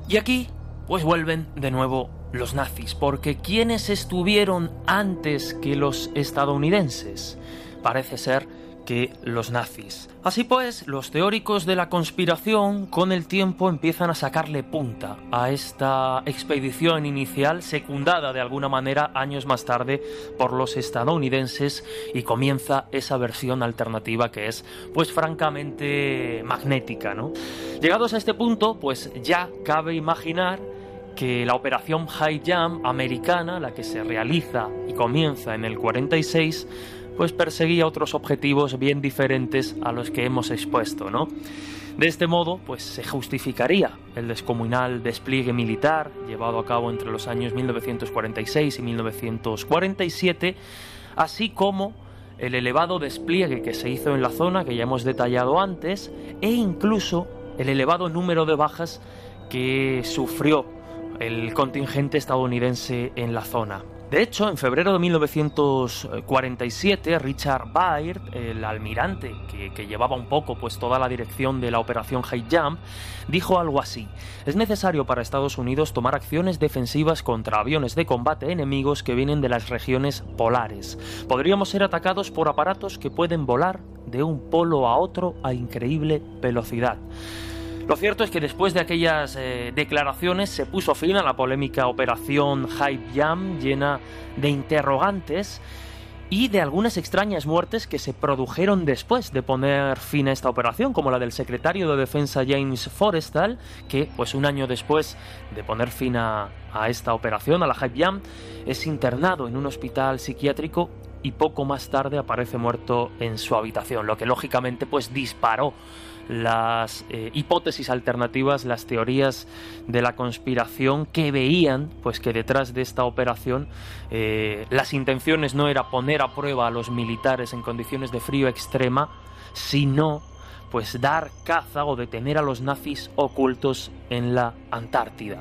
Y aquí, pues vuelven de nuevo los nazis, porque ¿quiénes estuvieron antes que los estadounidenses? Parece ser que los nazis. Así pues, los teóricos de la conspiración con el tiempo empiezan a sacarle punta a esta expedición inicial secundada de alguna manera años más tarde por los estadounidenses y comienza esa versión alternativa que es pues francamente magnética, ¿no? Llegados a este punto, pues ya cabe imaginar que la operación High Jump americana, la que se realiza y comienza en el 46, pues perseguía otros objetivos bien diferentes a los que hemos expuesto, ¿no? De este modo, pues se justificaría el descomunal despliegue militar llevado a cabo entre los años 1946 y 1947, así como el elevado despliegue que se hizo en la zona que ya hemos detallado antes e incluso el elevado número de bajas que sufrió el contingente estadounidense en la zona. De hecho, en febrero de 1947, Richard Byrd, el almirante que, llevaba un poco pues, toda la dirección de la operación High Jump, dijo algo así: Es necesario para Estados Unidos tomar acciones defensivas contra aviones de combate enemigos que vienen de las regiones polares. Podríamos ser atacados por aparatos que pueden volar de un polo a otro a increíble velocidad. Lo cierto es que después de aquellas eh, declaraciones se puso fin a la polémica operación Hype Jam llena de interrogantes y de algunas extrañas muertes que se produjeron después de poner fin a esta operación, como la del secretario de Defensa James Forrestal, que pues un año después de poner fin a, a esta operación, a la Hype Jam, es internado en un hospital psiquiátrico y poco más tarde aparece muerto en su habitación, lo que lógicamente pues disparó las eh, hipótesis alternativas, las teorías de la conspiración que veían pues que detrás de esta operación eh, las intenciones no era poner a prueba a los militares en condiciones de frío extrema, sino pues dar caza o detener a los nazis ocultos en la Antártida.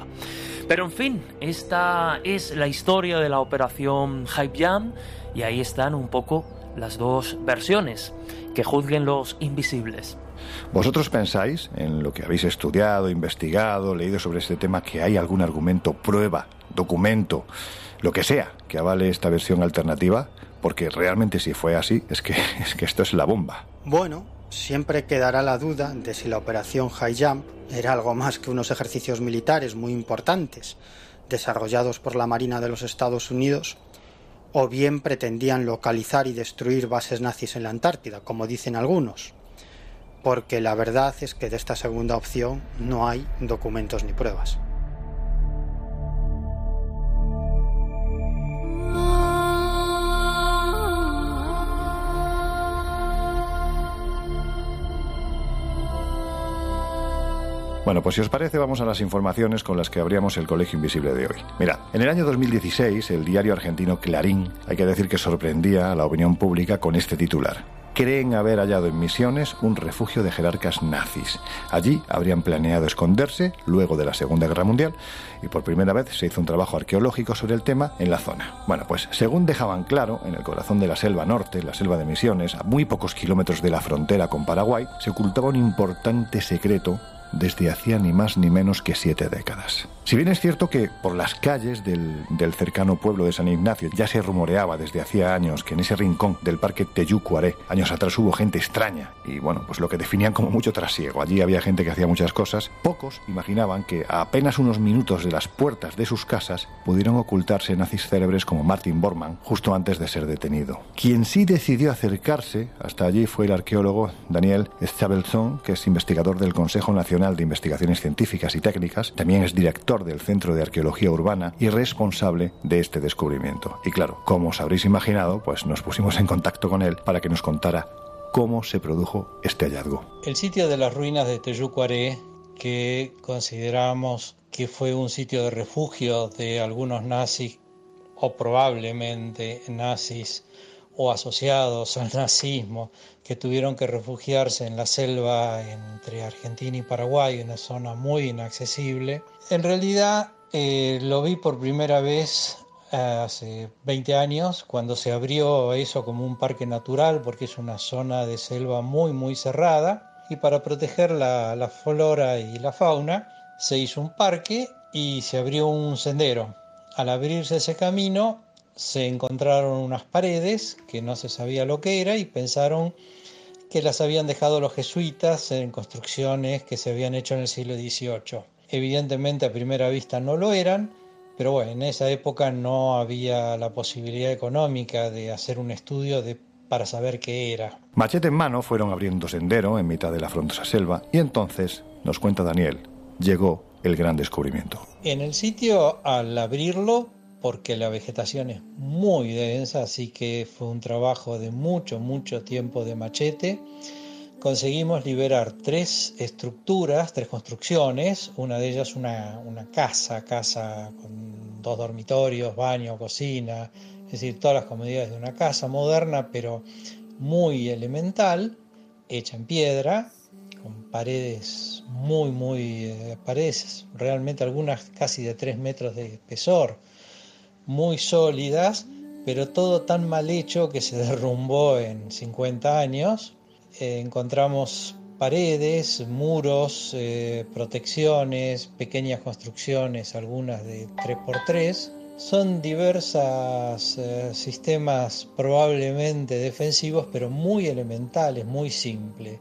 Pero en fin, esta es la historia de la operación Jam y ahí están un poco las dos versiones que juzguen los invisibles. ¿Vosotros pensáis, en lo que habéis estudiado, investigado, leído sobre este tema, que hay algún argumento, prueba, documento, lo que sea, que avale esta versión alternativa? Porque realmente si fue así, es que, es que esto es la bomba. Bueno, siempre quedará la duda de si la operación High Jump era algo más que unos ejercicios militares muy importantes, desarrollados por la Marina de los Estados Unidos, o bien pretendían localizar y destruir bases nazis en la Antártida, como dicen algunos porque la verdad es que de esta segunda opción no hay documentos ni pruebas. Bueno, pues si os parece, vamos a las informaciones con las que abríamos el Colegio Invisible de hoy. Mira, en el año 2016, el diario argentino Clarín, hay que decir que sorprendía a la opinión pública con este titular creen haber hallado en Misiones un refugio de jerarcas nazis. Allí habrían planeado esconderse luego de la Segunda Guerra Mundial y por primera vez se hizo un trabajo arqueológico sobre el tema en la zona. Bueno, pues según dejaban claro, en el corazón de la selva norte, la selva de Misiones, a muy pocos kilómetros de la frontera con Paraguay, se ocultaba un importante secreto desde hacía ni más ni menos que siete décadas. Si bien es cierto que por las calles del, cercano pueblo de San Ignacio ya se rumoreaba desde hacía años que en ese rincón del parque Teyucuaré años atrás hubo gente extraña y bueno, pues lo que definían como mucho trasiego. Allí había gente que hacía muchas cosas. Pocos imaginaban que a apenas unos minutos de las puertas de sus casas pudieron ocultarse nazis célebres como Martin Bormann justo antes de ser detenido. Quien sí decidió acercarse hasta allí fue el arqueólogo Daniel Stabelson, que es investigador del Consejo Nacional de Investigaciones Científicas y Técnicas, también es director del Centro de Arqueología Urbana y responsable de este descubrimiento. Y claro, como os habréis imaginado, pues nos pusimos en contacto con él para que nos contara cómo se produjo este hallazgo. El sitio de las ruinas de Teyucuaré, que consideramos que fue un sitio de refugio de algunos nazis o probablemente nazis o asociados al nazismo que tuvieron que refugiarse en la selva entre Argentina y Paraguay, una zona muy inaccesible. En realidad eh, lo vi por primera vez eh, hace 20 años, cuando se abrió eso como un parque natural, porque es una zona de selva muy, muy cerrada, y para proteger la, la flora y la fauna, se hizo un parque y se abrió un sendero. Al abrirse ese camino, se encontraron unas paredes que no se sabía lo que era y pensaron que las habían dejado los jesuitas en construcciones que se habían hecho en el siglo XVIII. Evidentemente a primera vista no lo eran, pero bueno, en esa época no había la posibilidad económica de hacer un estudio de, para saber qué era. Machete en mano fueron abriendo sendero en mitad de la frondosa selva y entonces, nos cuenta Daniel, llegó el gran descubrimiento. En el sitio, al abrirlo, porque la vegetación es muy densa, así que fue un trabajo de mucho, mucho tiempo de machete. Conseguimos liberar tres estructuras, tres construcciones, una de ellas una, una casa, casa con dos dormitorios, baño, cocina, es decir, todas las comodidades de una casa moderna, pero muy elemental, hecha en piedra, con paredes muy, muy, eh, paredes realmente algunas casi de 3 metros de espesor, muy sólidas, pero todo tan mal hecho que se derrumbó en 50 años. Eh, encontramos paredes, muros, eh, protecciones, pequeñas construcciones, algunas de 3x3. Son diversos eh, sistemas probablemente defensivos, pero muy elementales, muy simples.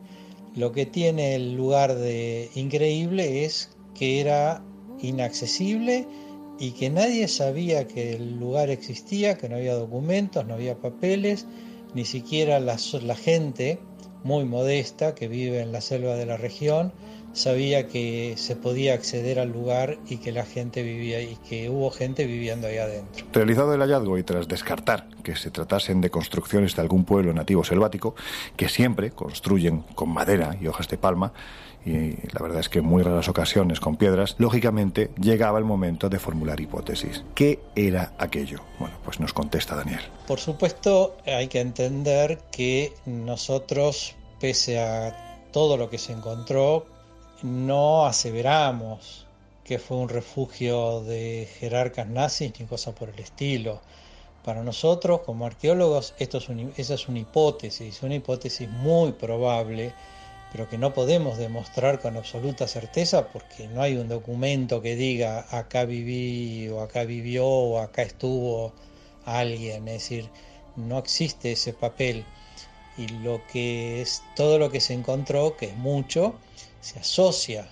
Lo que tiene el lugar de increíble es que era inaccesible y que nadie sabía que el lugar existía, que no había documentos, no había papeles, ni siquiera la, gente muy modesta que vive en la selva de la región sabía que se podía acceder al lugar y que la gente vivía y que hubo gente viviendo ahí adentro. Realizado el hallazgo y tras descartar que se tratasen de construcciones de algún pueblo nativo selvático, que siempre construyen con madera y hojas de palma, y la verdad es que en muy raras ocasiones con piedras, lógicamente llegaba el momento de formular hipótesis. ¿Qué era aquello? Bueno, pues nos contesta Daniel. Por supuesto, hay que entender que nosotros, pese a todo lo que se encontró, no aseveramos que fue un refugio de jerarcas nazis ni cosa por el estilo. Para nosotros, como arqueólogos, esto es esa es una hipótesis, una hipótesis muy probable, pero que no podemos demostrar con absoluta certeza porque no hay un documento que diga acá viví o acá vivió o acá estuvo alguien, es decir, no existe ese papel. Y lo que es todo lo que se encontró, que es mucho, se asocia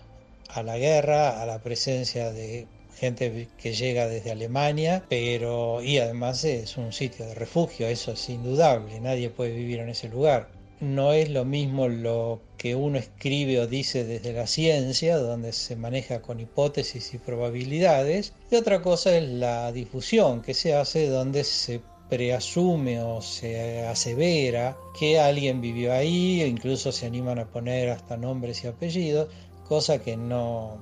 a la guerra, a la presencia de gente que llega desde Alemania, pero y además es un sitio de refugio, eso es indudable, nadie puede vivir en ese lugar. No es lo mismo lo que uno escribe o dice desde la ciencia, donde se maneja con hipótesis y probabilidades, y otra cosa es la difusión que se hace donde se preasume o se asevera que alguien vivió ahí, e incluso se animan a poner hasta nombres y apellidos, cosa que no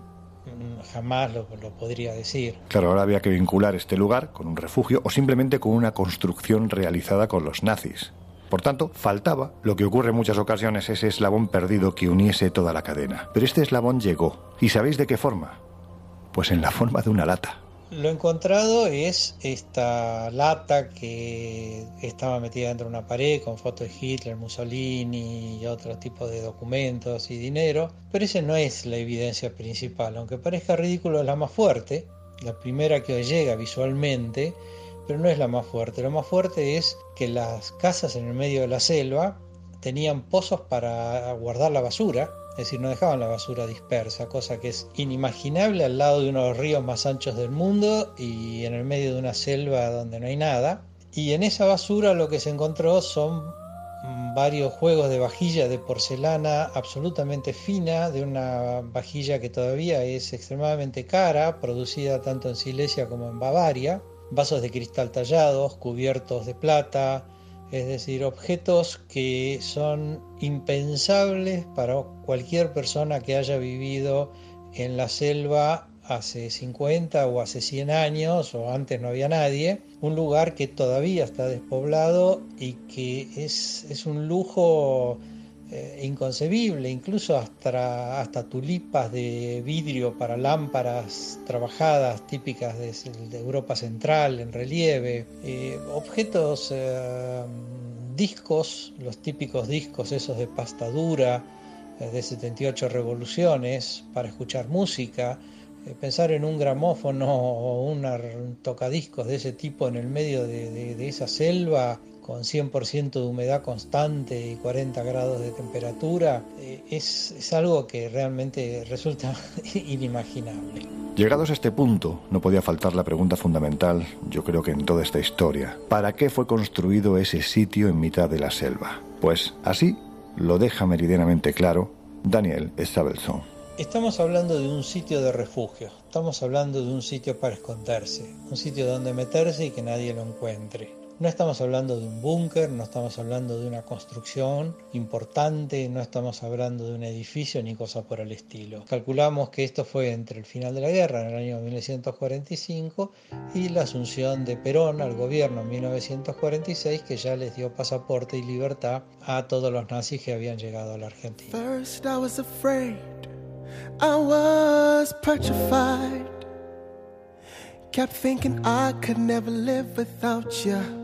jamás lo, lo, podría decir. Claro, ahora había que vincular este lugar con un refugio o simplemente con una construcción realizada con los nazis. Por tanto, faltaba lo que ocurre en muchas ocasiones, ese eslabón perdido que uniese toda la cadena. Pero este eslabón llegó. ¿Y sabéis de qué forma? Pues en la forma de una lata. Lo encontrado es esta lata que estaba metida dentro de una pared con fotos de Hitler, Mussolini y otro tipo de documentos y dinero, pero esa no es la evidencia principal, aunque parezca ridículo es la más fuerte, la primera que llega visualmente, pero no es la más fuerte. Lo más fuerte es que las casas en el medio de la selva tenían pozos para guardar la basura es decir, no dejaban la basura dispersa, cosa que es inimaginable al lado de uno de los ríos más anchos del mundo y en el medio de una selva donde no hay nada. Y en esa basura lo que se encontró son varios juegos de vajilla de porcelana absolutamente fina, de una vajilla que todavía es extremadamente cara, producida tanto en Silesia como en Bavaria, vasos de cristal tallados, cubiertos de plata, es decir, objetos que son impensables para cualquier persona que haya vivido en la selva hace 50 o hace 100 años o antes no había nadie, un lugar que todavía está despoblado y que es, es un lujo eh, inconcebible, incluso hasta, hasta tulipas de vidrio para lámparas trabajadas típicas de, Europa Central en relieve, eh, objetos, eh, discos, los típicos discos esos de pasta dura de 78 revoluciones para escuchar música, pensar en un gramófono o un tocadiscos de ese tipo en el medio de esa selva con 100% de humedad constante y 40 grados de temperatura, eh, es, es, algo que realmente resulta inimaginable. Llegados a este punto, no podía faltar la pregunta fundamental, yo creo que en toda esta historia. ¿Para qué fue construido ese sitio en mitad de la selva? Pues así lo deja meridianamente claro Daniel Stabelson. Estamos hablando de un sitio de refugio, estamos hablando de un sitio para esconderse, un sitio donde meterse y que nadie lo encuentre No estamos hablando de un búnker, no estamos hablando de una construcción importante, no estamos hablando de un edificio ni cosa por el estilo. Calculamos que esto fue entre el final de la guerra, en el año 1945, y la asunción de Perón al gobierno en 1946, que ya les dio pasaporte y libertad a todos los nazis que habían llegado a la Argentina. Kept thinking I could never live without you.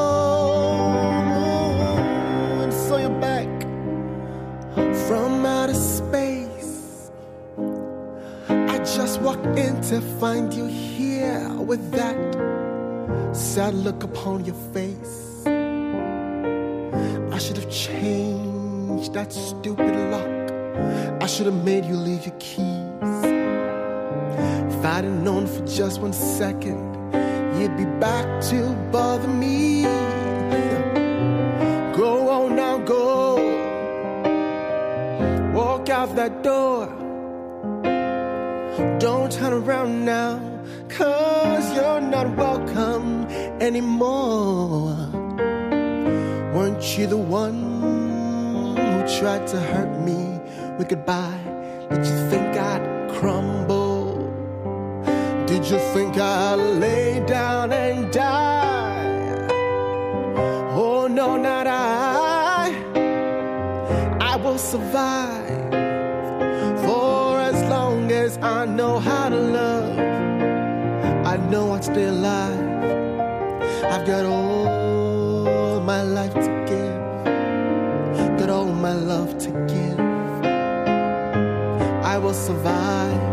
Just walked in to find you here with that sad look upon your face. I should have changed that stupid lock. I should have made you leave your keys. If I'd have known for just one second, you'd be back to bother me. Go on now, go. Walk out that door. Turn around now, cause you're not welcome anymore. Weren't you the one who tried to hurt me with goodbye? Did you think I'd crumble? Did you think I'd lay down and die? Oh no, not I. I will survive for as long as I know how know I'd stay alive. I've got all my life to give, got all my love to give. I will survive.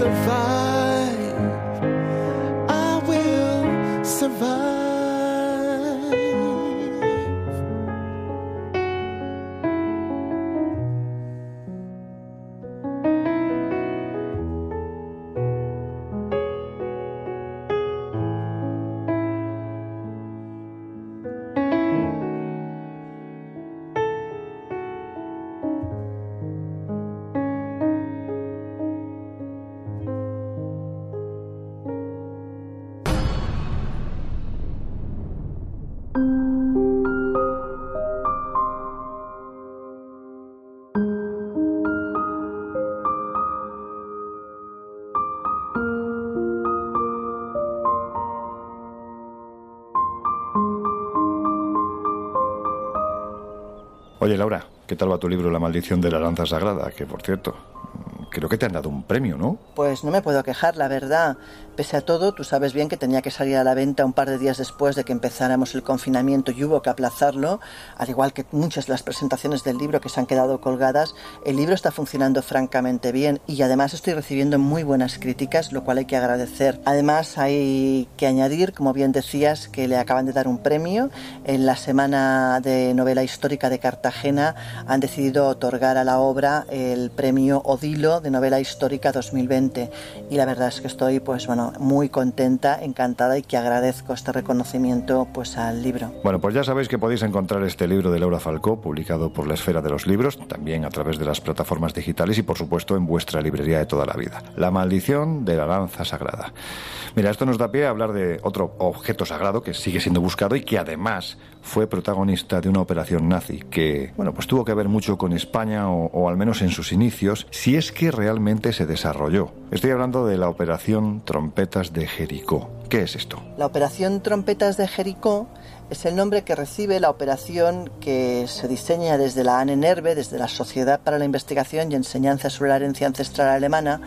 survive. Oye, Laura, ¿qué tal va tu libro La maldición de la lanza sagrada? Que, por cierto, creo que te han dado un premio, ¿no? Pues no me puedo quejar, la verdad. Pese a todo, tú sabes bien que tenía que salir a la venta un par de días después de que empezáramos el confinamiento y hubo que aplazarlo, al igual que muchas de las presentaciones del libro que se han quedado colgadas. El libro está funcionando francamente bien y además estoy recibiendo muy buenas críticas, lo cual hay que agradecer. Además hay que añadir, como bien decías, que le acaban de dar un premio. En la Semana de Novela Histórica de Cartagena han decidido otorgar a la obra el premio Odilo de Novela Histórica 2020 y la verdad es que estoy pues bueno muy contenta, encantada y que agradezco este reconocimiento pues al libro. Bueno, pues ya sabéis que podéis encontrar este libro de Laura Falcó publicado por la Esfera de los Libros, también a través de las plataformas digitales y por supuesto en vuestra librería de toda la vida. La maldición de la lanza sagrada. Mira, esto nos da pie a hablar de otro objeto sagrado que sigue siendo buscado y que además fue protagonista de una operación nazi que, bueno, pues tuvo que ver mucho con España o, o al menos en sus inicios, si es que realmente se desarrolló. Estoy hablando de la operación Trompetas de Jericó. ¿Qué es esto? La operación Trompetas de Jericó es el nombre que recibe la operación que se diseña desde la ANENERVE, desde la Sociedad para la Investigación y Enseñanza sobre la Herencia Ancestral Alemana,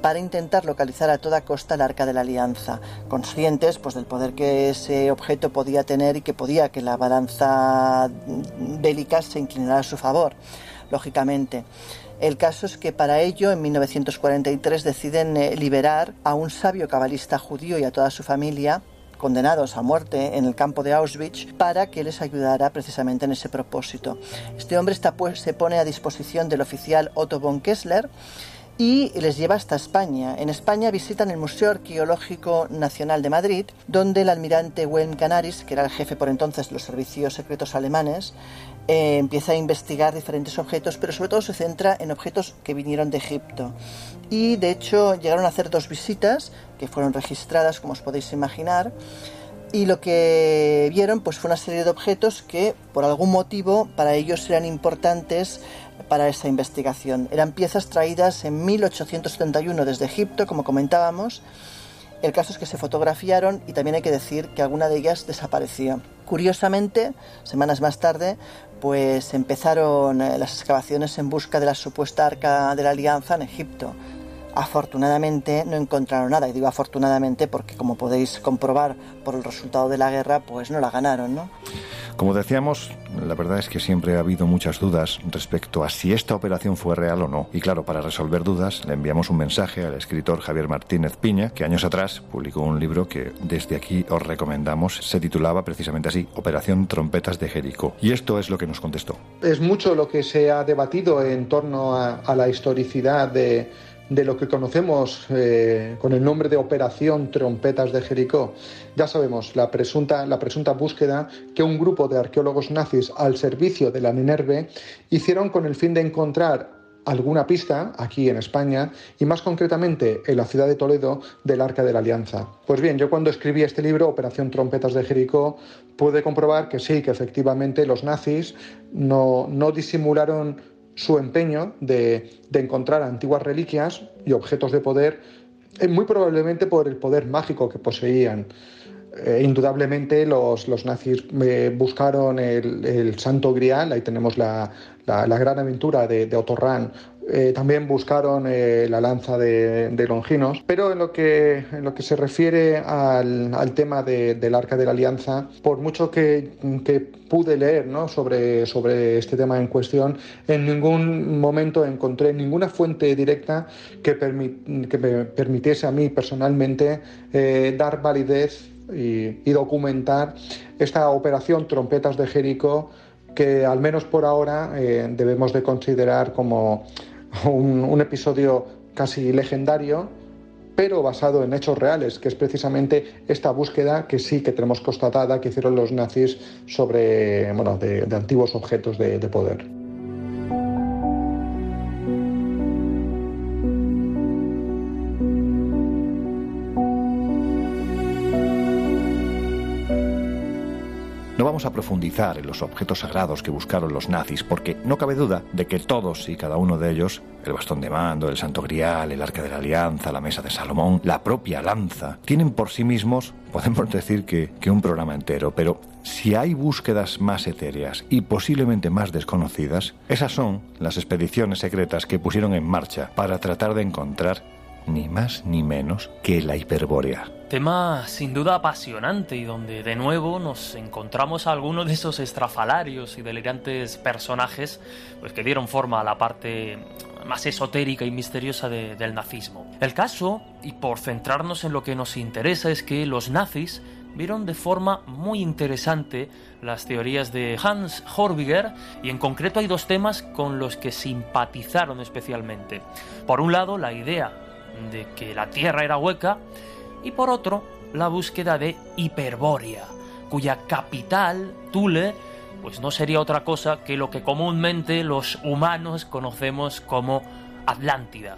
para intentar localizar a toda costa el Arca de la Alianza, conscientes pues, del poder que ese objeto podía tener y que podía que la balanza bélica se inclinara a su favor, lógicamente. El caso es que para ello, en 1943, deciden eh, liberar a un sabio cabalista judío y a toda su familia condenados a muerte en el campo de Auschwitz para que les ayudara precisamente en ese propósito. Este hombre se pone a disposición del oficial Otto von Kessler y les lleva hasta España. En España visitan el Museo Arqueológico Nacional de Madrid, donde el almirante Wilhelm Canaris, que era el jefe por entonces de los servicios secretos alemanes, eh, empieza a investigar diferentes objetos, pero sobre todo se centra en objetos que vinieron de Egipto. Y de hecho llegaron a hacer dos visitas que fueron registradas, como os podéis imaginar. Y lo que vieron pues fue una serie de objetos que por algún motivo para ellos eran importantes para esa investigación. Eran piezas traídas en 1871 desde Egipto, como comentábamos. El caso es que se fotografiaron y también hay que decir que alguna de ellas desapareció. Curiosamente, semanas más tarde, pues empezaron eh, las excavaciones en busca de la supuesta arca de la alianza en Egipto. Afortunadamente no encontraron nada, y digo afortunadamente porque como podéis comprobar por el resultado de la guerra, pues no la ganaron, ¿no? Como decíamos, la verdad es que siempre ha habido muchas dudas respecto a si esta operación fue real o no. Y claro, para resolver dudas le enviamos un mensaje al escritor Javier Martínez Piña, que años atrás publicó un libro que desde aquí os recomendamos. Se titulaba precisamente así, Operación Trompetas de Jericó. Y esto es lo que nos contestó. Es mucho lo que se ha debatido en torno a, a la historicidad de de lo que conocemos eh, con el nombre de Operación Trompetas de Jericó. Ya sabemos, la presunta, la presunta búsqueda que un grupo de arqueólogos nazis al servicio de la Minerve hicieron con el fin de encontrar alguna pista aquí en España y más concretamente en la ciudad de Toledo del Arca de la Alianza. Pues bien, yo cuando escribí este libro, Operación Trompetas de Jericó, pude comprobar que sí, que efectivamente los nazis no, no disimularon su empeño de, encontrar antiguas reliquias y objetos de poder, eh, muy probablemente por el poder mágico que poseían. Eh, indudablemente los, los nazis eh, buscaron el, Santo Grial, ahí tenemos la, gran aventura de, de Otto eh, también buscaron eh, la lanza de, Longinos, pero en lo que, en lo que se refiere al, tema del Arca de la Alianza, por mucho que, pude leer sobre, sobre este tema en cuestión, en ningún momento encontré ninguna fuente directa que, que me permitiese a mí personalmente eh, dar validez y, y documentar esta operación Trompetas de Jericó que al menos por ahora debemos de considerar como un, episodio casi legendario, pero basado en hechos reales, que es precisamente esta búsqueda que sí que tenemos constatada que hicieron los nazis sobre, bueno, de, antiguos objetos de poder. A profundizar en los objetos sagrados que buscaron los nazis, porque no cabe duda de que todos y cada uno de ellos, el bastón de mando, el santo grial, el arca de la alianza, la mesa de Salomón, la propia lanza, tienen por sí mismos, podemos decir que, que un programa entero, pero si hay búsquedas más etéreas y posiblemente más desconocidas, esas son las expediciones secretas que pusieron en marcha para tratar de encontrar ni más ni menos que la hiperbórea. Tema sin duda apasionante y donde de nuevo nos encontramos a algunos de esos estrafalarios y delirantes personajes pues, que dieron forma a la parte más esotérica y misteriosa de, del nazismo. El caso, y por centrarnos en lo que nos interesa, es que los nazis vieron de forma muy interesante las teorías de Hans Horbiger y en concreto hay dos temas con los que simpatizaron especialmente. Por un lado, la idea de que la Tierra era hueca y por otro, la búsqueda de Hiperbórea, cuya capital, Tule, pues no sería otra cosa que lo que comúnmente los humanos conocemos como Atlántida.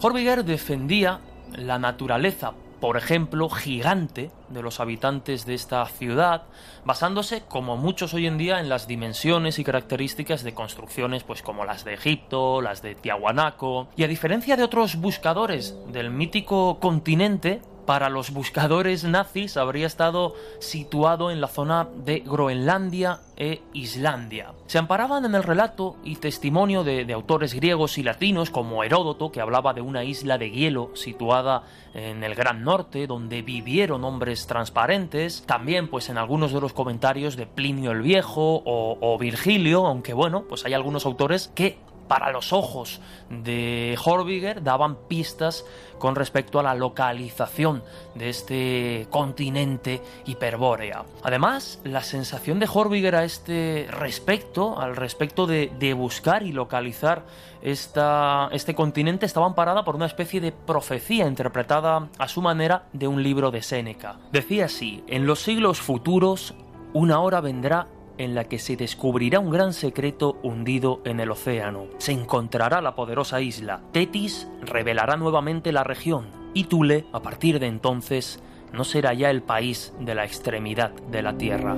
Horbiger defendía la naturaleza, por ejemplo, gigante de los habitantes de esta ciudad, basándose, como muchos hoy en día, en las dimensiones y características de construcciones pues como las de Egipto, las de Tiahuanaco, y a diferencia de otros buscadores del mítico continente, para los buscadores nazis habría estado situado en la zona de Groenlandia e Islandia. Se amparaban en el relato y testimonio de, autores griegos y latinos como Heródoto, que hablaba de una isla de hielo situada en el Gran Norte, donde vivieron hombres transparentes, también pues en algunos de los comentarios de Plinio el Viejo o, o Virgilio, aunque bueno, pues hay algunos autores que para los ojos de Horbiger daban pistas con respecto a la localización de este continente hiperbórea. Además, la sensación de Horbiger a este respecto, al respecto de, buscar y localizar esta, este continente, estaba amparada por una especie de profecía interpretada a su manera de un libro de Séneca. Decía así, en los siglos futuros, una hora vendrá en la que se descubrirá un gran secreto hundido en el océano. Se encontrará la poderosa isla. Tetis revelará nuevamente la región y Tule, a partir de entonces, no será ya el país de la extremidad de la Tierra.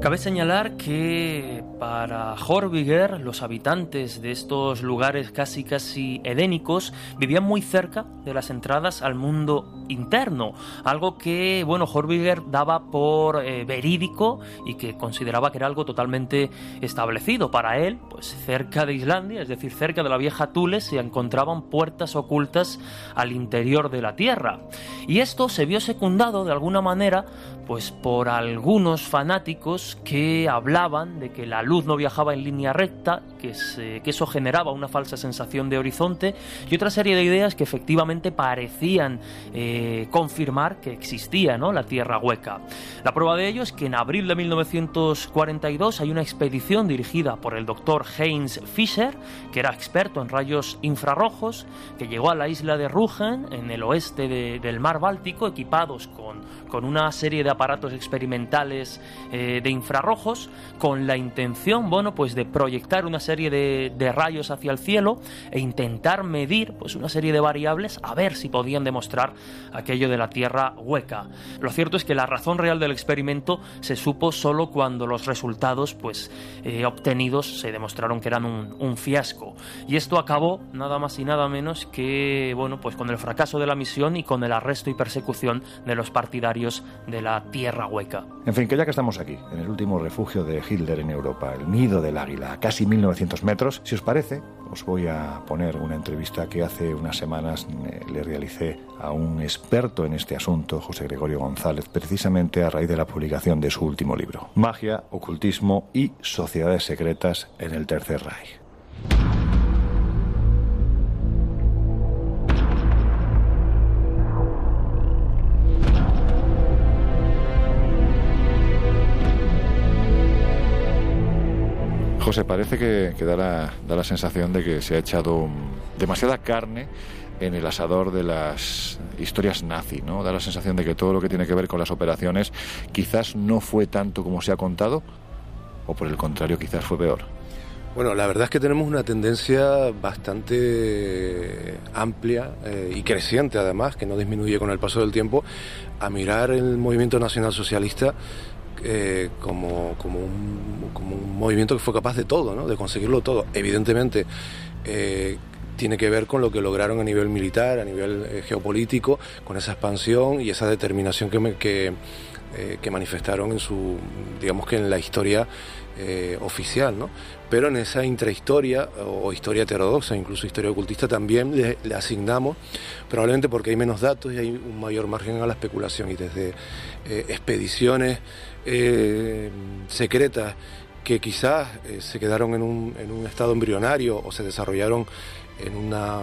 Cabe señalar que para Horbiger los habitantes de estos lugares casi casi edénicos vivían muy cerca de las entradas al mundo interno, algo que bueno Horbiger daba por eh, verídico y que consideraba que era algo totalmente establecido para él, pues cerca de Islandia, es decir, cerca de la vieja Thule se encontraban puertas ocultas al interior de la Tierra. Y esto se vio secundado de alguna manera pues por algunos fanáticos que hablaban de que la luz no viajaba en línea recta, que, eso generaba una falsa sensación de horizonte y otra serie de ideas que efectivamente parecían eh, confirmar que existía ¿no? la Tierra hueca. La prueba de ello es que en abril de 1942 hay una expedición dirigida por el doctor Heinz Fischer, que era experto en rayos infrarrojos, que llegó a la isla de Rügen, en el oeste de, del mar Báltico, equipados con, con una serie de aparatos experimentales eh, de infrarrojos con la intención, bueno, pues de proyectar una serie de, rayos hacia el cielo e intentar medir pues una serie de variables a ver si podían demostrar aquello de la Tierra hueca. Lo cierto es que la razón real del experimento se supo solo cuando los resultados pues eh, obtenidos se demostraron que eran un, un fiasco. Y esto acabó nada más y nada menos que, bueno, pues con el fracaso de la misión y con el arresto y persecución de los partidarios de la Tierra Hueca. En fin, que ya que estamos aquí, en el último refugio de Hitler en Europa, el Nido del Águila, a casi 1900 metros, si os parece, os voy a poner una entrevista que hace unas semanas le realicé a un experto en este asunto, José Gregorio González, precisamente a raíz de la publicación de su último libro, Magia, Ocultismo y Sociedades Secretas en el Tercer Reich. José, parece que, da, la, da, la, sensación de que se ha echado demasiada carne en el asador de las historias nazi, ¿no? Da la sensación de que todo lo que tiene que ver con las operaciones quizás no fue tanto como se ha contado, o por el contrario, quizás fue peor. Bueno, la verdad es que tenemos una tendencia bastante amplia eh, y creciente además, que no disminuye con el paso del tiempo, a mirar el movimiento nacional socialista eh, como, como, un, como, un, movimiento que fue capaz de todo, ¿no? de conseguirlo todo. Evidentemente, eh, tiene que ver con lo que lograron a nivel militar, a nivel eh, geopolítico, con esa expansión y esa determinación que, me, que, manifestaron en su, digamos que en la historia oficial, ¿no? Pero en esa intrahistoria o, historia heterodoxa, incluso historia ocultista, también le, asignamos, probablemente porque hay menos datos y hay un mayor margen a la especulación y desde expediciones eh, secretas que quizás se quedaron en un, en un estado embrionario o se desarrollaron en una,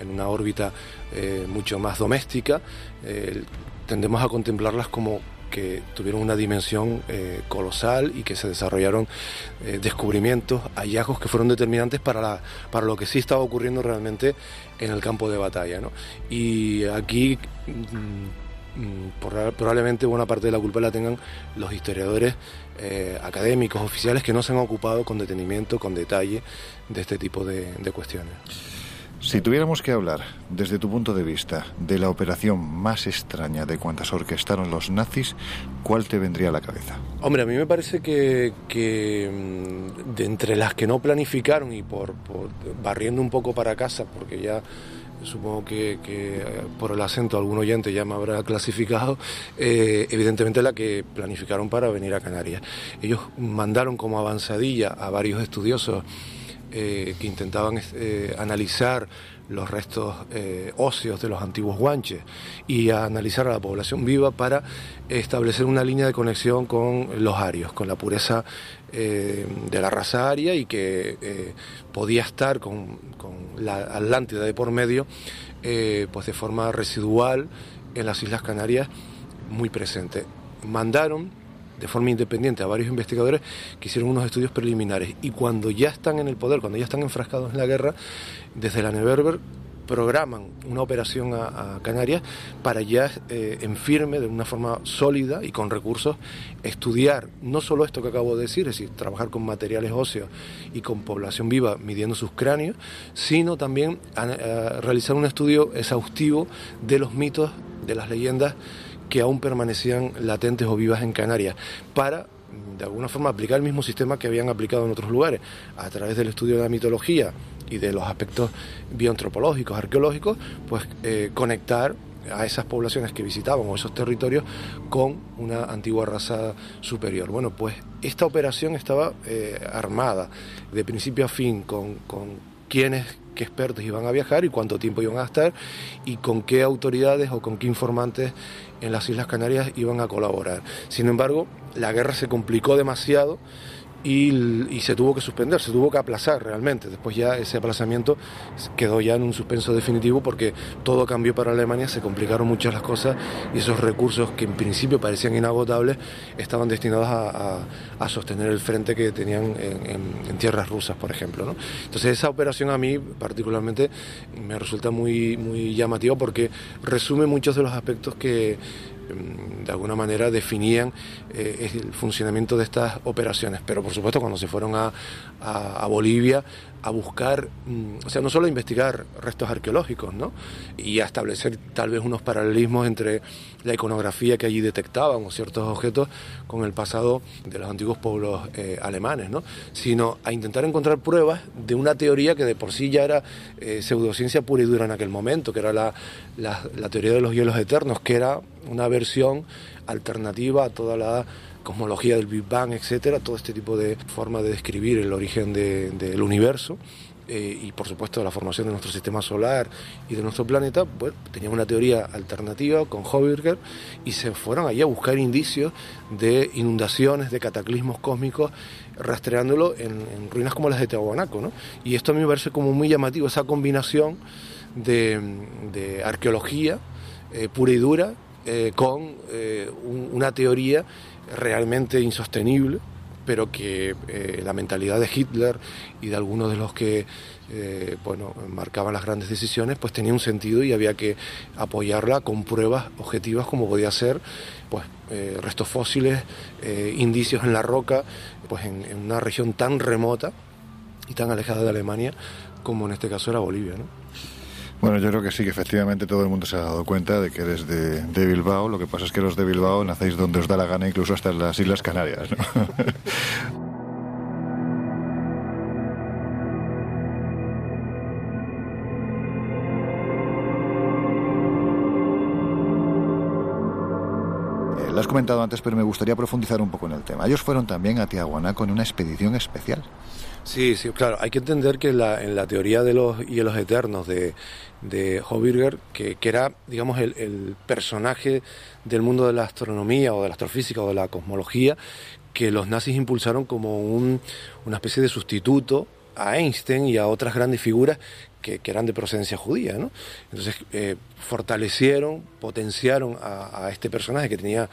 en una órbita eh, mucho más doméstica, eh, tendemos a contemplarlas como que tuvieron una dimensión eh, colosal y que se desarrollaron eh, descubrimientos, hallazgos que fueron determinantes para, la, para lo que sí estaba ocurriendo realmente en el campo de batalla. ¿no? Y aquí mm, probablemente buena parte de la culpa la tengan los historiadores eh, académicos, oficiales, que no se han ocupado con detenimiento, con detalle de este tipo de, de cuestiones. Si tuviéramos que hablar, desde tu punto de vista, de la operación más extraña de cuantas orquestaron los nazis, ¿cuál te vendría a la cabeza? Hombre, a mí me parece que, que de entre las que no planificaron y por, por barriendo un poco para casa, porque ya supongo que, que, por el acento algún oyente ya me habrá clasificado, eh, evidentemente la que planificaron para venir a Canarias. Ellos mandaron como avanzadilla a varios estudiosos eh, que intentaban eh, analizar los restos eh, óseos de los antiguos guanches y a analizar a la población viva para establecer una línea de conexión con los arios, con la pureza eh, de la raza aria y que eh, podía estar con, con, la Atlántida de por medio, pues de forma residual en las Islas Canarias muy presente. Mandaron de forma independiente a varios investigadores que hicieron unos estudios preliminares y cuando ya están en el poder, cuando ya están enfrascados en la guerra, desde la Neverberg programan una operación a, Canarias para ya eh, en firme, de una forma sólida y con recursos, estudiar no solo esto que acabo de decir, es decir, trabajar con materiales óseos y con población viva midiendo sus cráneos, sino también realizar un estudio exhaustivo de los mitos, de las leyendas que aún permanecían latentes o vivas en Canarias, para de alguna forma aplicar el mismo sistema que habían aplicado en otros lugares, a través del estudio de la mitología y de los aspectos bioantropológicos, arqueológicos, pues eh, conectar a esas poblaciones que visitaban o esos territorios con una antigua raza superior. Bueno, pues esta operación estaba eh, armada de principio a fin con, con quienes qué expertos iban a viajar y cuánto tiempo iban a estar y con qué autoridades o con qué informantes en las Islas Canarias iban a colaborar. Sin embargo, la guerra se complicó demasiado y, y, se tuvo que suspender, se tuvo que aplazar realmente. Después ya ese aplazamiento quedó ya en un suspenso definitivo porque todo cambió para Alemania, se complicaron muchas las cosas y esos recursos que en principio parecían inagotables estaban destinados a, a, a sostener el frente que tenían en, en, en tierras rusas, por ejemplo. ¿no? Entonces esa operación a mí particularmente me resulta muy, muy llamativa porque resume muchos de los aspectos que de alguna manera definían eh, el funcionamiento de estas operaciones. Pero por supuesto cuando se fueron a, a, a Bolivia a buscar, mm, o sea, no solo a investigar restos arqueológicos, ¿no? Y a establecer tal vez unos paralelismos entre la iconografía que allí detectaban o ciertos objetos con el pasado de los antiguos pueblos eh, alemanes, ¿no? Sino a intentar encontrar pruebas de una teoría que de por sí ya era eh, pseudociencia pura y dura en aquel momento, que era la, la, la teoría de los hielos eternos, que era una versión alternativa a toda la cosmología del Big Bang, etcétera, todo este tipo de forma de describir el origen de, del universo. Eh, y por supuesto la formación de nuestro sistema solar y de nuestro planeta, pues tenían una teoría alternativa con Höberger y se fueron allí a buscar indicios de inundaciones, de cataclismos cósmicos, rastreándolo en, en ruinas como las de Teotihuacán, ¿no? Y esto a mí me parece como muy llamativo, esa combinación de, de arqueología eh, pura y dura eh, con un, una teoría realmente insostenible, pero que eh, la mentalidad de Hitler y de algunos de los que eh, bueno, marcaban las grandes decisiones, pues tenía un sentido y había que apoyarla con pruebas objetivas como podía ser pues, eh, restos fósiles, indicios en la roca, pues en, en una región tan remota y tan alejada de Alemania como en este caso era Bolivia. ¿no? Bueno, yo creo que sí, que efectivamente todo el mundo se ha dado cuenta de que eres de, Bilbao. Lo que pasa es que los de Bilbao nacéis donde os da la gana, incluso hasta las Islas Canarias. ¿no? Lo has comentado antes, pero me gustaría profundizar un poco en el tema. Ellos fueron también a Tiahuanaco en una expedición especial. Sí, sí, claro. Hay que entender que la, en la teoría de los hielos eternos de, de Hobirger, que, que, era, digamos, el, el, personaje del mundo de la astronomía o de la astrofísica o de la cosmología, que los nazis impulsaron como un, una especie de sustituto a Einstein y a otras grandes figuras que, que eran de procedencia judía. ¿no? Entonces eh, fortalecieron, potenciaron a, este personaje que tenía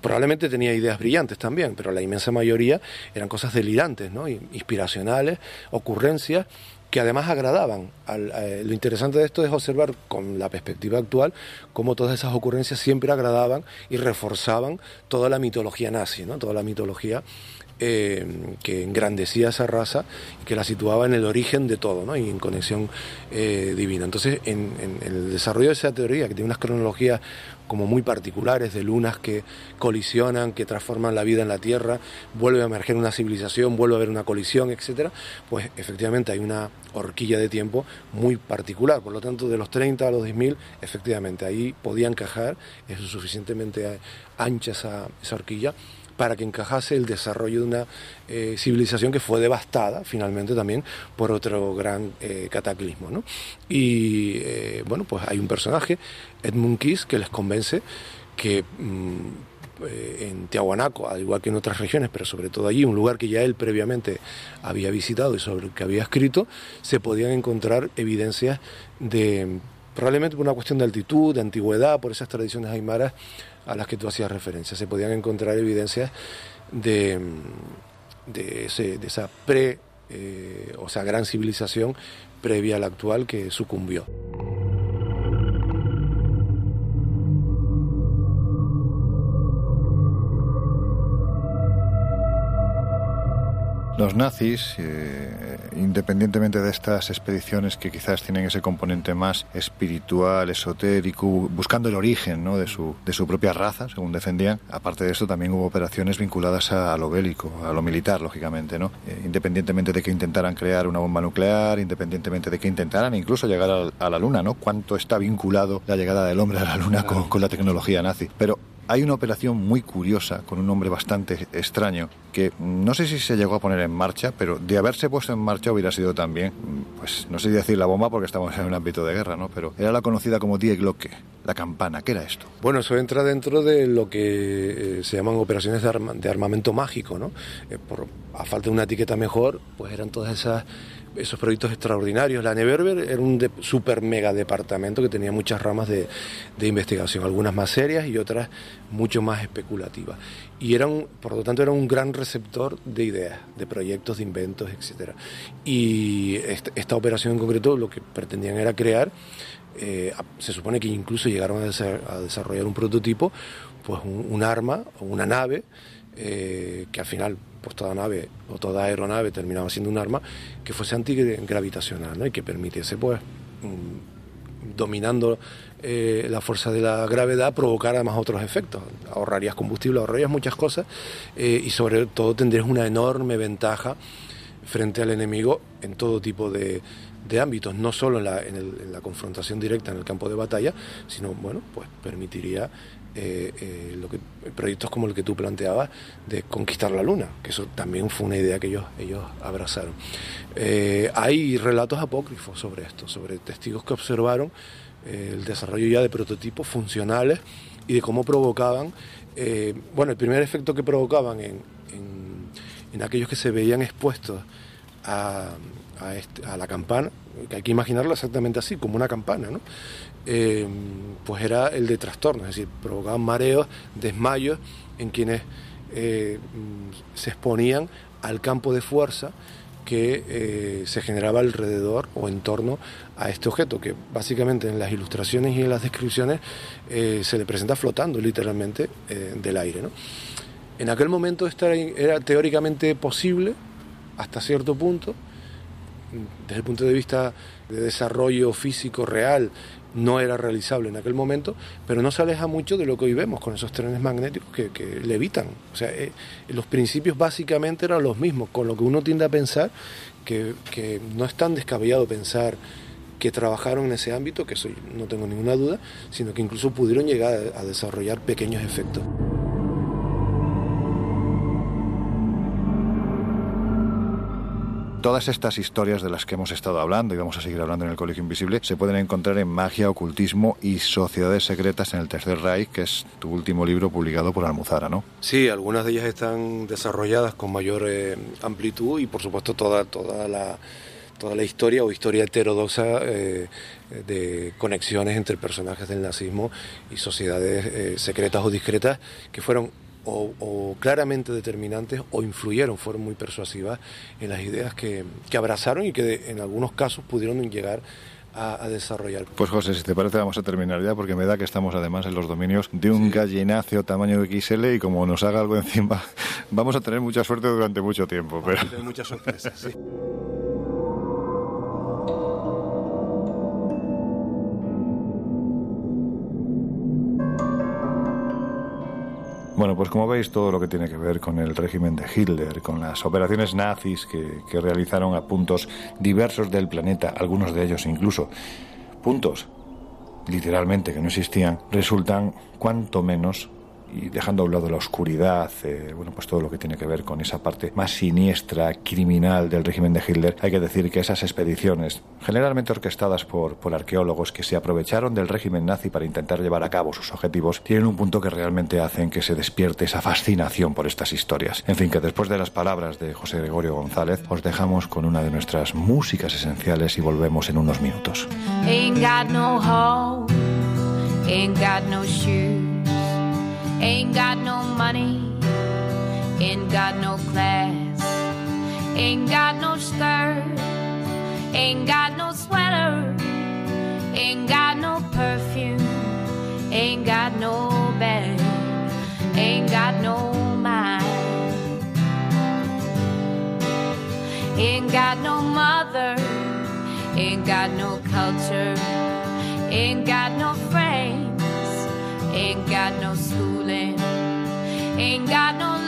probablemente tenía ideas brillantes también, pero la inmensa mayoría eran cosas delirantes, ¿no? inspiracionales, ocurrencias que además agradaban. Al, eh, lo interesante de esto es observar con la perspectiva actual cómo todas esas ocurrencias siempre agradaban y reforzaban toda la mitología nazi, ¿no? toda la mitología eh, que engrandecía esa raza y que la situaba en el origen de todo ¿no? y en conexión eh, divina. Entonces, en, en, el desarrollo de esa teoría, que tiene unas cronologías como muy particulares de lunas que colisionan, que transforman la vida en la Tierra, vuelve a emerger una civilización, vuelve a haber una colisión, etcétera, pues efectivamente hay una horquilla de tiempo muy particular. Por lo tanto, de los 30 a los 10.000, efectivamente, ahí podía encajar, es suficientemente ancha esa, esa horquilla para que encajase el desarrollo de una eh, civilización que fue devastada finalmente también por otro gran eh, cataclismo. ¿no? Y eh, bueno, pues hay un personaje, Edmund Kiss, que les convence que mmm, en Tiahuanaco, al igual que en otras regiones, pero sobre todo allí, un lugar que ya él previamente había visitado y sobre el que había escrito, se podían encontrar evidencias de probablemente por una cuestión de altitud, de antigüedad, por esas tradiciones aymaras a las que tú hacías referencia. Se podían encontrar evidencias de, ese, de esa pre, eh, o sea, gran civilización previa a la actual que sucumbió. Los nazis, eh, independientemente de estas expediciones que quizás tienen ese componente más espiritual, esotérico, buscando el origen ¿no? de, su, de su propia raza, según defendían, aparte de esto también hubo operaciones vinculadas a, a lo bélico, a lo militar, lógicamente, ¿no? Eh, independientemente de que intentaran crear una bomba nuclear, independientemente de que intentaran incluso llegar a, a la Luna, ¿no? Cuánto está vinculado la llegada del hombre a la Luna con, con la tecnología nazi. Pero hay una operación muy curiosa con un nombre bastante extraño que no sé si se llegó a poner en marcha, pero de haberse puesto en marcha hubiera sido también, pues no sé decir la bomba porque estamos en un ámbito de guerra, ¿no? Pero era la conocida como Die Glocke, la campana. ¿Qué era esto? Bueno, eso entra dentro de lo que eh, se llaman operaciones de, arma, de armamento mágico, ¿no? Eh, a falta de una etiqueta mejor, pues eran todas esas esos proyectos extraordinarios. La Neverber era un de, super mega departamento que tenía muchas ramas de, investigación, algunas más serias y otras mucho más especulativas. Y eran, por lo tanto, era un gran receptor de ideas, de proyectos, de inventos, etc. Y esta, operación en concreto lo que pretendían era crear, eh, se supone que incluso llegaron a desarrollar un prototipo, pues un, un arma o una nave eh, que al final pues toda nave o toda aeronave terminaba siendo un arma que fuese antigravitacional ¿no? y que permitiese pues mm, dominando eh, la fuerza de la gravedad provocar además otros efectos ahorrarías combustible ahorrarías muchas cosas eh, y sobre todo tendrías una enorme ventaja frente al enemigo en todo tipo de, de ámbitos, no solo en la, confrontación directa en el campo de batalla, sino bueno, pues permitiría eh, eh, proyectos como el que tú planteabas de conquistar la luna, que eso también fue una idea que ellos, ellos abrazaron. Eh, hay relatos apócrifos sobre esto, sobre testigos que observaron eh, el desarrollo ya de prototipos funcionales y de cómo provocaban, bueno, el primer efecto que provocaban en, en, aquellos que se veían expuestos a, este, a, la campana, que hay que imaginarlo exactamente así, como una campana, ¿no? Eh, pues era el de trastorno, es decir, provocaban mareos, desmayos en quienes eh, se exponían al campo de fuerza que eh, se generaba alrededor o en torno a este objeto, que básicamente en las ilustraciones y en las descripciones eh, se le presenta flotando literalmente del aire. ¿no? En aquel momento esto era, era, teóricamente posible hasta cierto punto, desde el punto de vista de desarrollo físico real no era realizable en aquel momento, pero no se aleja mucho de lo que hoy vemos con esos trenes magnéticos que, que levitan. O sea, eh, los principios básicamente eran los mismos, con lo que uno tiende a pensar que, que no es tan descabellado pensar que trabajaron en ese ámbito, que eso no tengo ninguna duda, sino que incluso pudieron llegar a desarrollar pequeños efectos. Todas estas historias de las que hemos estado hablando y vamos a seguir hablando en el Colegio Invisible se pueden encontrar en Magia, Ocultismo y Sociedades Secretas en el Tercer Reich, que es tu último libro publicado por Almuzara, ¿no? Sí, algunas de ellas están desarrolladas con mayor eh, amplitud y por supuesto toda, toda la toda la historia o historia heterodoxa eh, de conexiones entre personajes del nazismo y sociedades eh, secretas o discretas que fueron o, claramente determinantes o influyeron, fueron muy persuasivas en las ideas que, que abrazaron y que en algunos casos pudieron llegar a, desarrollar. Pues José, si te parece vamos a terminar ya porque me da que estamos además en los dominios de un gallinacio tamaño XL y como nos haga algo encima vamos a tener mucha suerte durante mucho tiempo. Pero... muchas sorpresas, sí. Bueno, pues como veis, todo lo que tiene que ver con el régimen de Hitler, con las operaciones nazis que, que realizaron a puntos diversos del planeta, algunos de ellos incluso puntos literalmente que no existían, resultan cuanto menos y dejando a un lado la oscuridad, eh, bueno, pues todo lo que tiene que ver con esa parte más siniestra, criminal del régimen de Hitler, hay que decir que esas expediciones, generalmente orquestadas por, por arqueólogos que se aprovecharon del régimen nazi para intentar llevar a cabo sus objetivos, tienen un punto que realmente hacen que se despierte esa fascinación por estas historias. En fin, que después de las palabras de José Gregorio González, os dejamos con una de nuestras músicas esenciales y volvemos en unos minutos. Ain't got no home, ain't got no shoes. Ain't got no money, ain't got no class, ain't got no skirt, ain't got no sweater, ain't got no perfume, ain't got no bag, ain't got no mind, ain't got no mother, ain't got no culture, ain't got no friends ain't got no schooling, ain't got no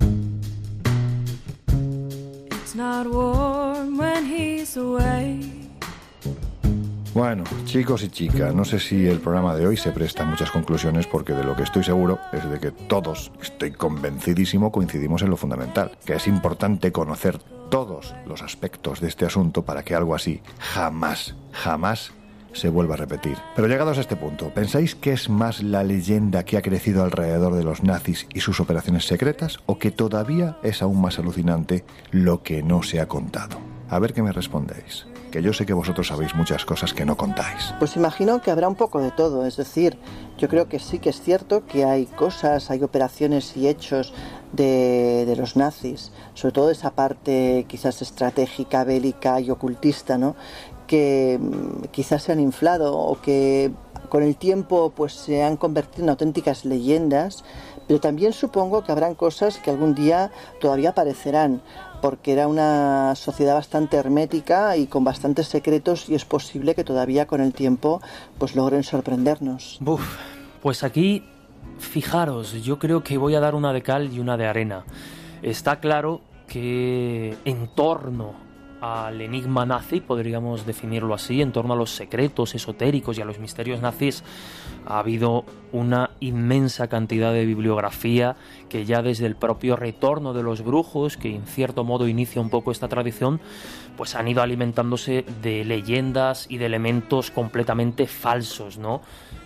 Bueno, chicos y chicas, no sé si el programa de hoy se presta a muchas conclusiones porque de lo que estoy seguro es de que todos, estoy convencidísimo, coincidimos en lo fundamental, que es importante conocer todos los aspectos de este asunto para que algo así jamás, jamás se vuelva a repetir. Pero llegados a este punto, ¿pensáis que es más la leyenda que ha crecido alrededor de los nazis y sus operaciones secretas o que todavía es aún más alucinante lo que no se ha contado? A ver qué me respondéis que yo sé que vosotros sabéis muchas cosas que no contáis. Pues imagino que habrá un poco de todo, es decir, yo creo que sí que es cierto que hay cosas, hay operaciones y hechos de, de los nazis, sobre todo esa parte quizás estratégica, bélica y ocultista, ¿no? Que mm, quizás se han inflado o que con el tiempo pues se han convertido en auténticas leyendas, pero también supongo que habrán cosas que algún día todavía aparecerán, porque era una sociedad bastante hermética y con bastantes secretos y es posible que todavía con el tiempo pues logren sorprendernos. pues aquí fijaros, yo creo que voy a dar una de cal y una de arena. Está claro que en torno al enigma nazi, podríamos definirlo así, en torno a los secretos esotéricos y a los misterios nazis, ha habido una inmensa cantidad de bibliografía que ya desde el propio retorno de los brujos, que en cierto modo inicia un poco esta tradición, pues han ido alimentándose de leyendas y de elementos completamente falsos, ¿no?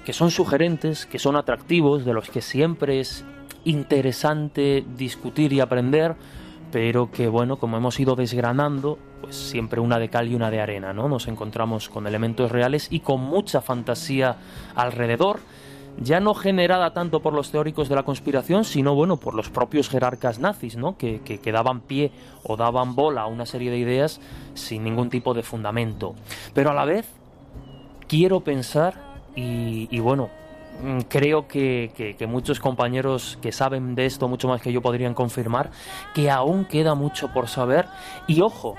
Que son sugerentes, que son atractivos, de los que siempre es interesante discutir y aprender, pero que bueno, como hemos ido desgranando, pues siempre una de cal y una de arena, ¿no? Nos encontramos con elementos reales y con mucha fantasía alrededor, ya no generada tanto por los teóricos de la conspiración, sino bueno, por los propios jerarcas nazis, ¿no? Que, que, daban pie o daban bola a una serie de ideas sin ningún tipo de fundamento. Pero a la vez, quiero pensar, y, y bueno, creo que, muchos compañeros que saben de esto mucho más que yo podrían confirmar que aún queda mucho por saber. Y ojo,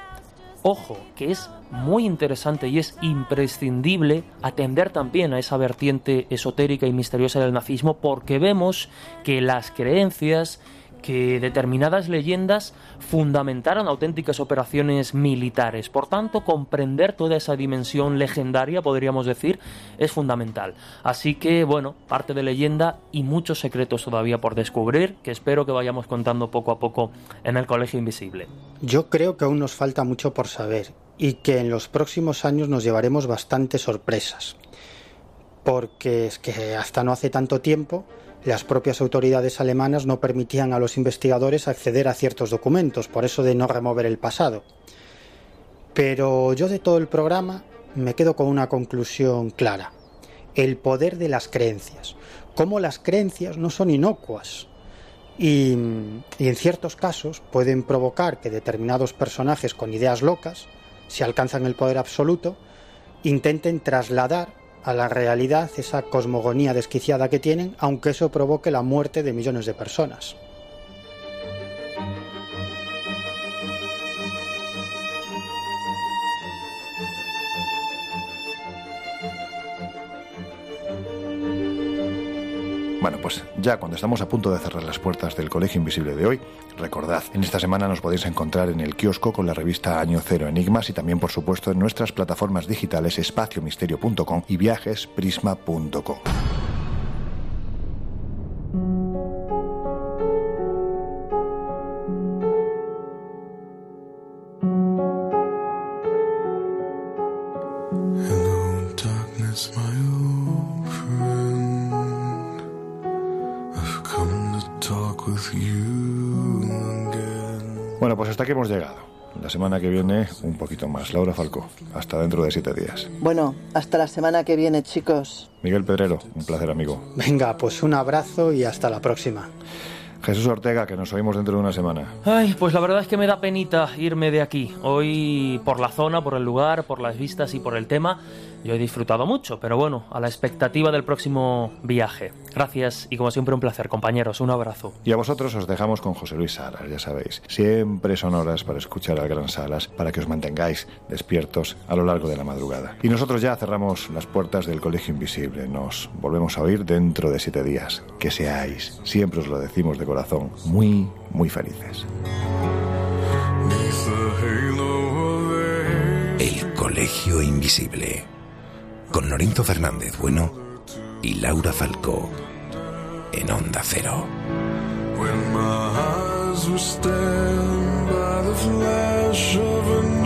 ojo, que es muy interesante y es imprescindible atender también a esa vertiente esotérica y misteriosa del nazismo porque vemos que las creencias que determinadas leyendas fundamentaron auténticas operaciones militares. Por tanto, comprender toda esa dimensión legendaria, podríamos decir, es fundamental. Así que, bueno, parte de leyenda y muchos secretos todavía por descubrir, que espero que vayamos contando poco a poco en el Colegio Invisible. Yo creo que aún nos falta mucho por saber y que en los próximos años nos llevaremos bastantes sorpresas. Porque es que hasta no hace tanto tiempo las propias autoridades alemanas no permitían a los investigadores acceder a ciertos documentos, por eso de no remover el pasado. Pero yo de todo el programa me quedo con una conclusión clara. El poder de las creencias. Cómo las creencias no son inocuas. Y, y, en ciertos casos pueden provocar que determinados personajes con ideas locas, si alcanzan el poder absoluto, intenten trasladar a la realidad esa cosmogonía desquiciada que tienen, aunque eso provoque la muerte de millones de personas. Bueno, pues ya cuando estamos a punto de cerrar las puertas del Colegio Invisible de hoy, recordad, en esta semana nos podéis encontrar en el kiosco con la revista Año Cero Enigmas y también, por supuesto, en nuestras plataformas digitales espaciomisterio.com y viajesprisma.com. Bueno, pues hasta aquí hemos llegado. La semana que viene, un poquito más. Laura Falcó, hasta dentro de siete días. Bueno, hasta la semana que viene, chicos. Miguel Pedrero, un placer, amigo. Venga, pues un abrazo y hasta la próxima. Jesús Ortega, que nos oímos dentro de una semana. Ay, pues la verdad es que me da penita irme de aquí. Hoy, por la zona, por el lugar, por las vistas y por el tema, yo he disfrutado mucho, pero bueno, a la expectativa del próximo viaje. Gracias y como siempre un placer, compañeros. Un abrazo. Y a vosotros os dejamos con José Luis Salas, ya sabéis. Siempre son horas para escuchar al Gran Salas, para que os mantengáis despiertos a lo largo de la madrugada. Y nosotros ya cerramos las puertas del Colegio Invisible. Nos volvemos a oír dentro de siete días. Que seáis, siempre os lo decimos de corazón, muy, muy felices. El Colegio Invisible con Norinto Fernández Bueno y Laura Falcó en Onda Cero. The flash of a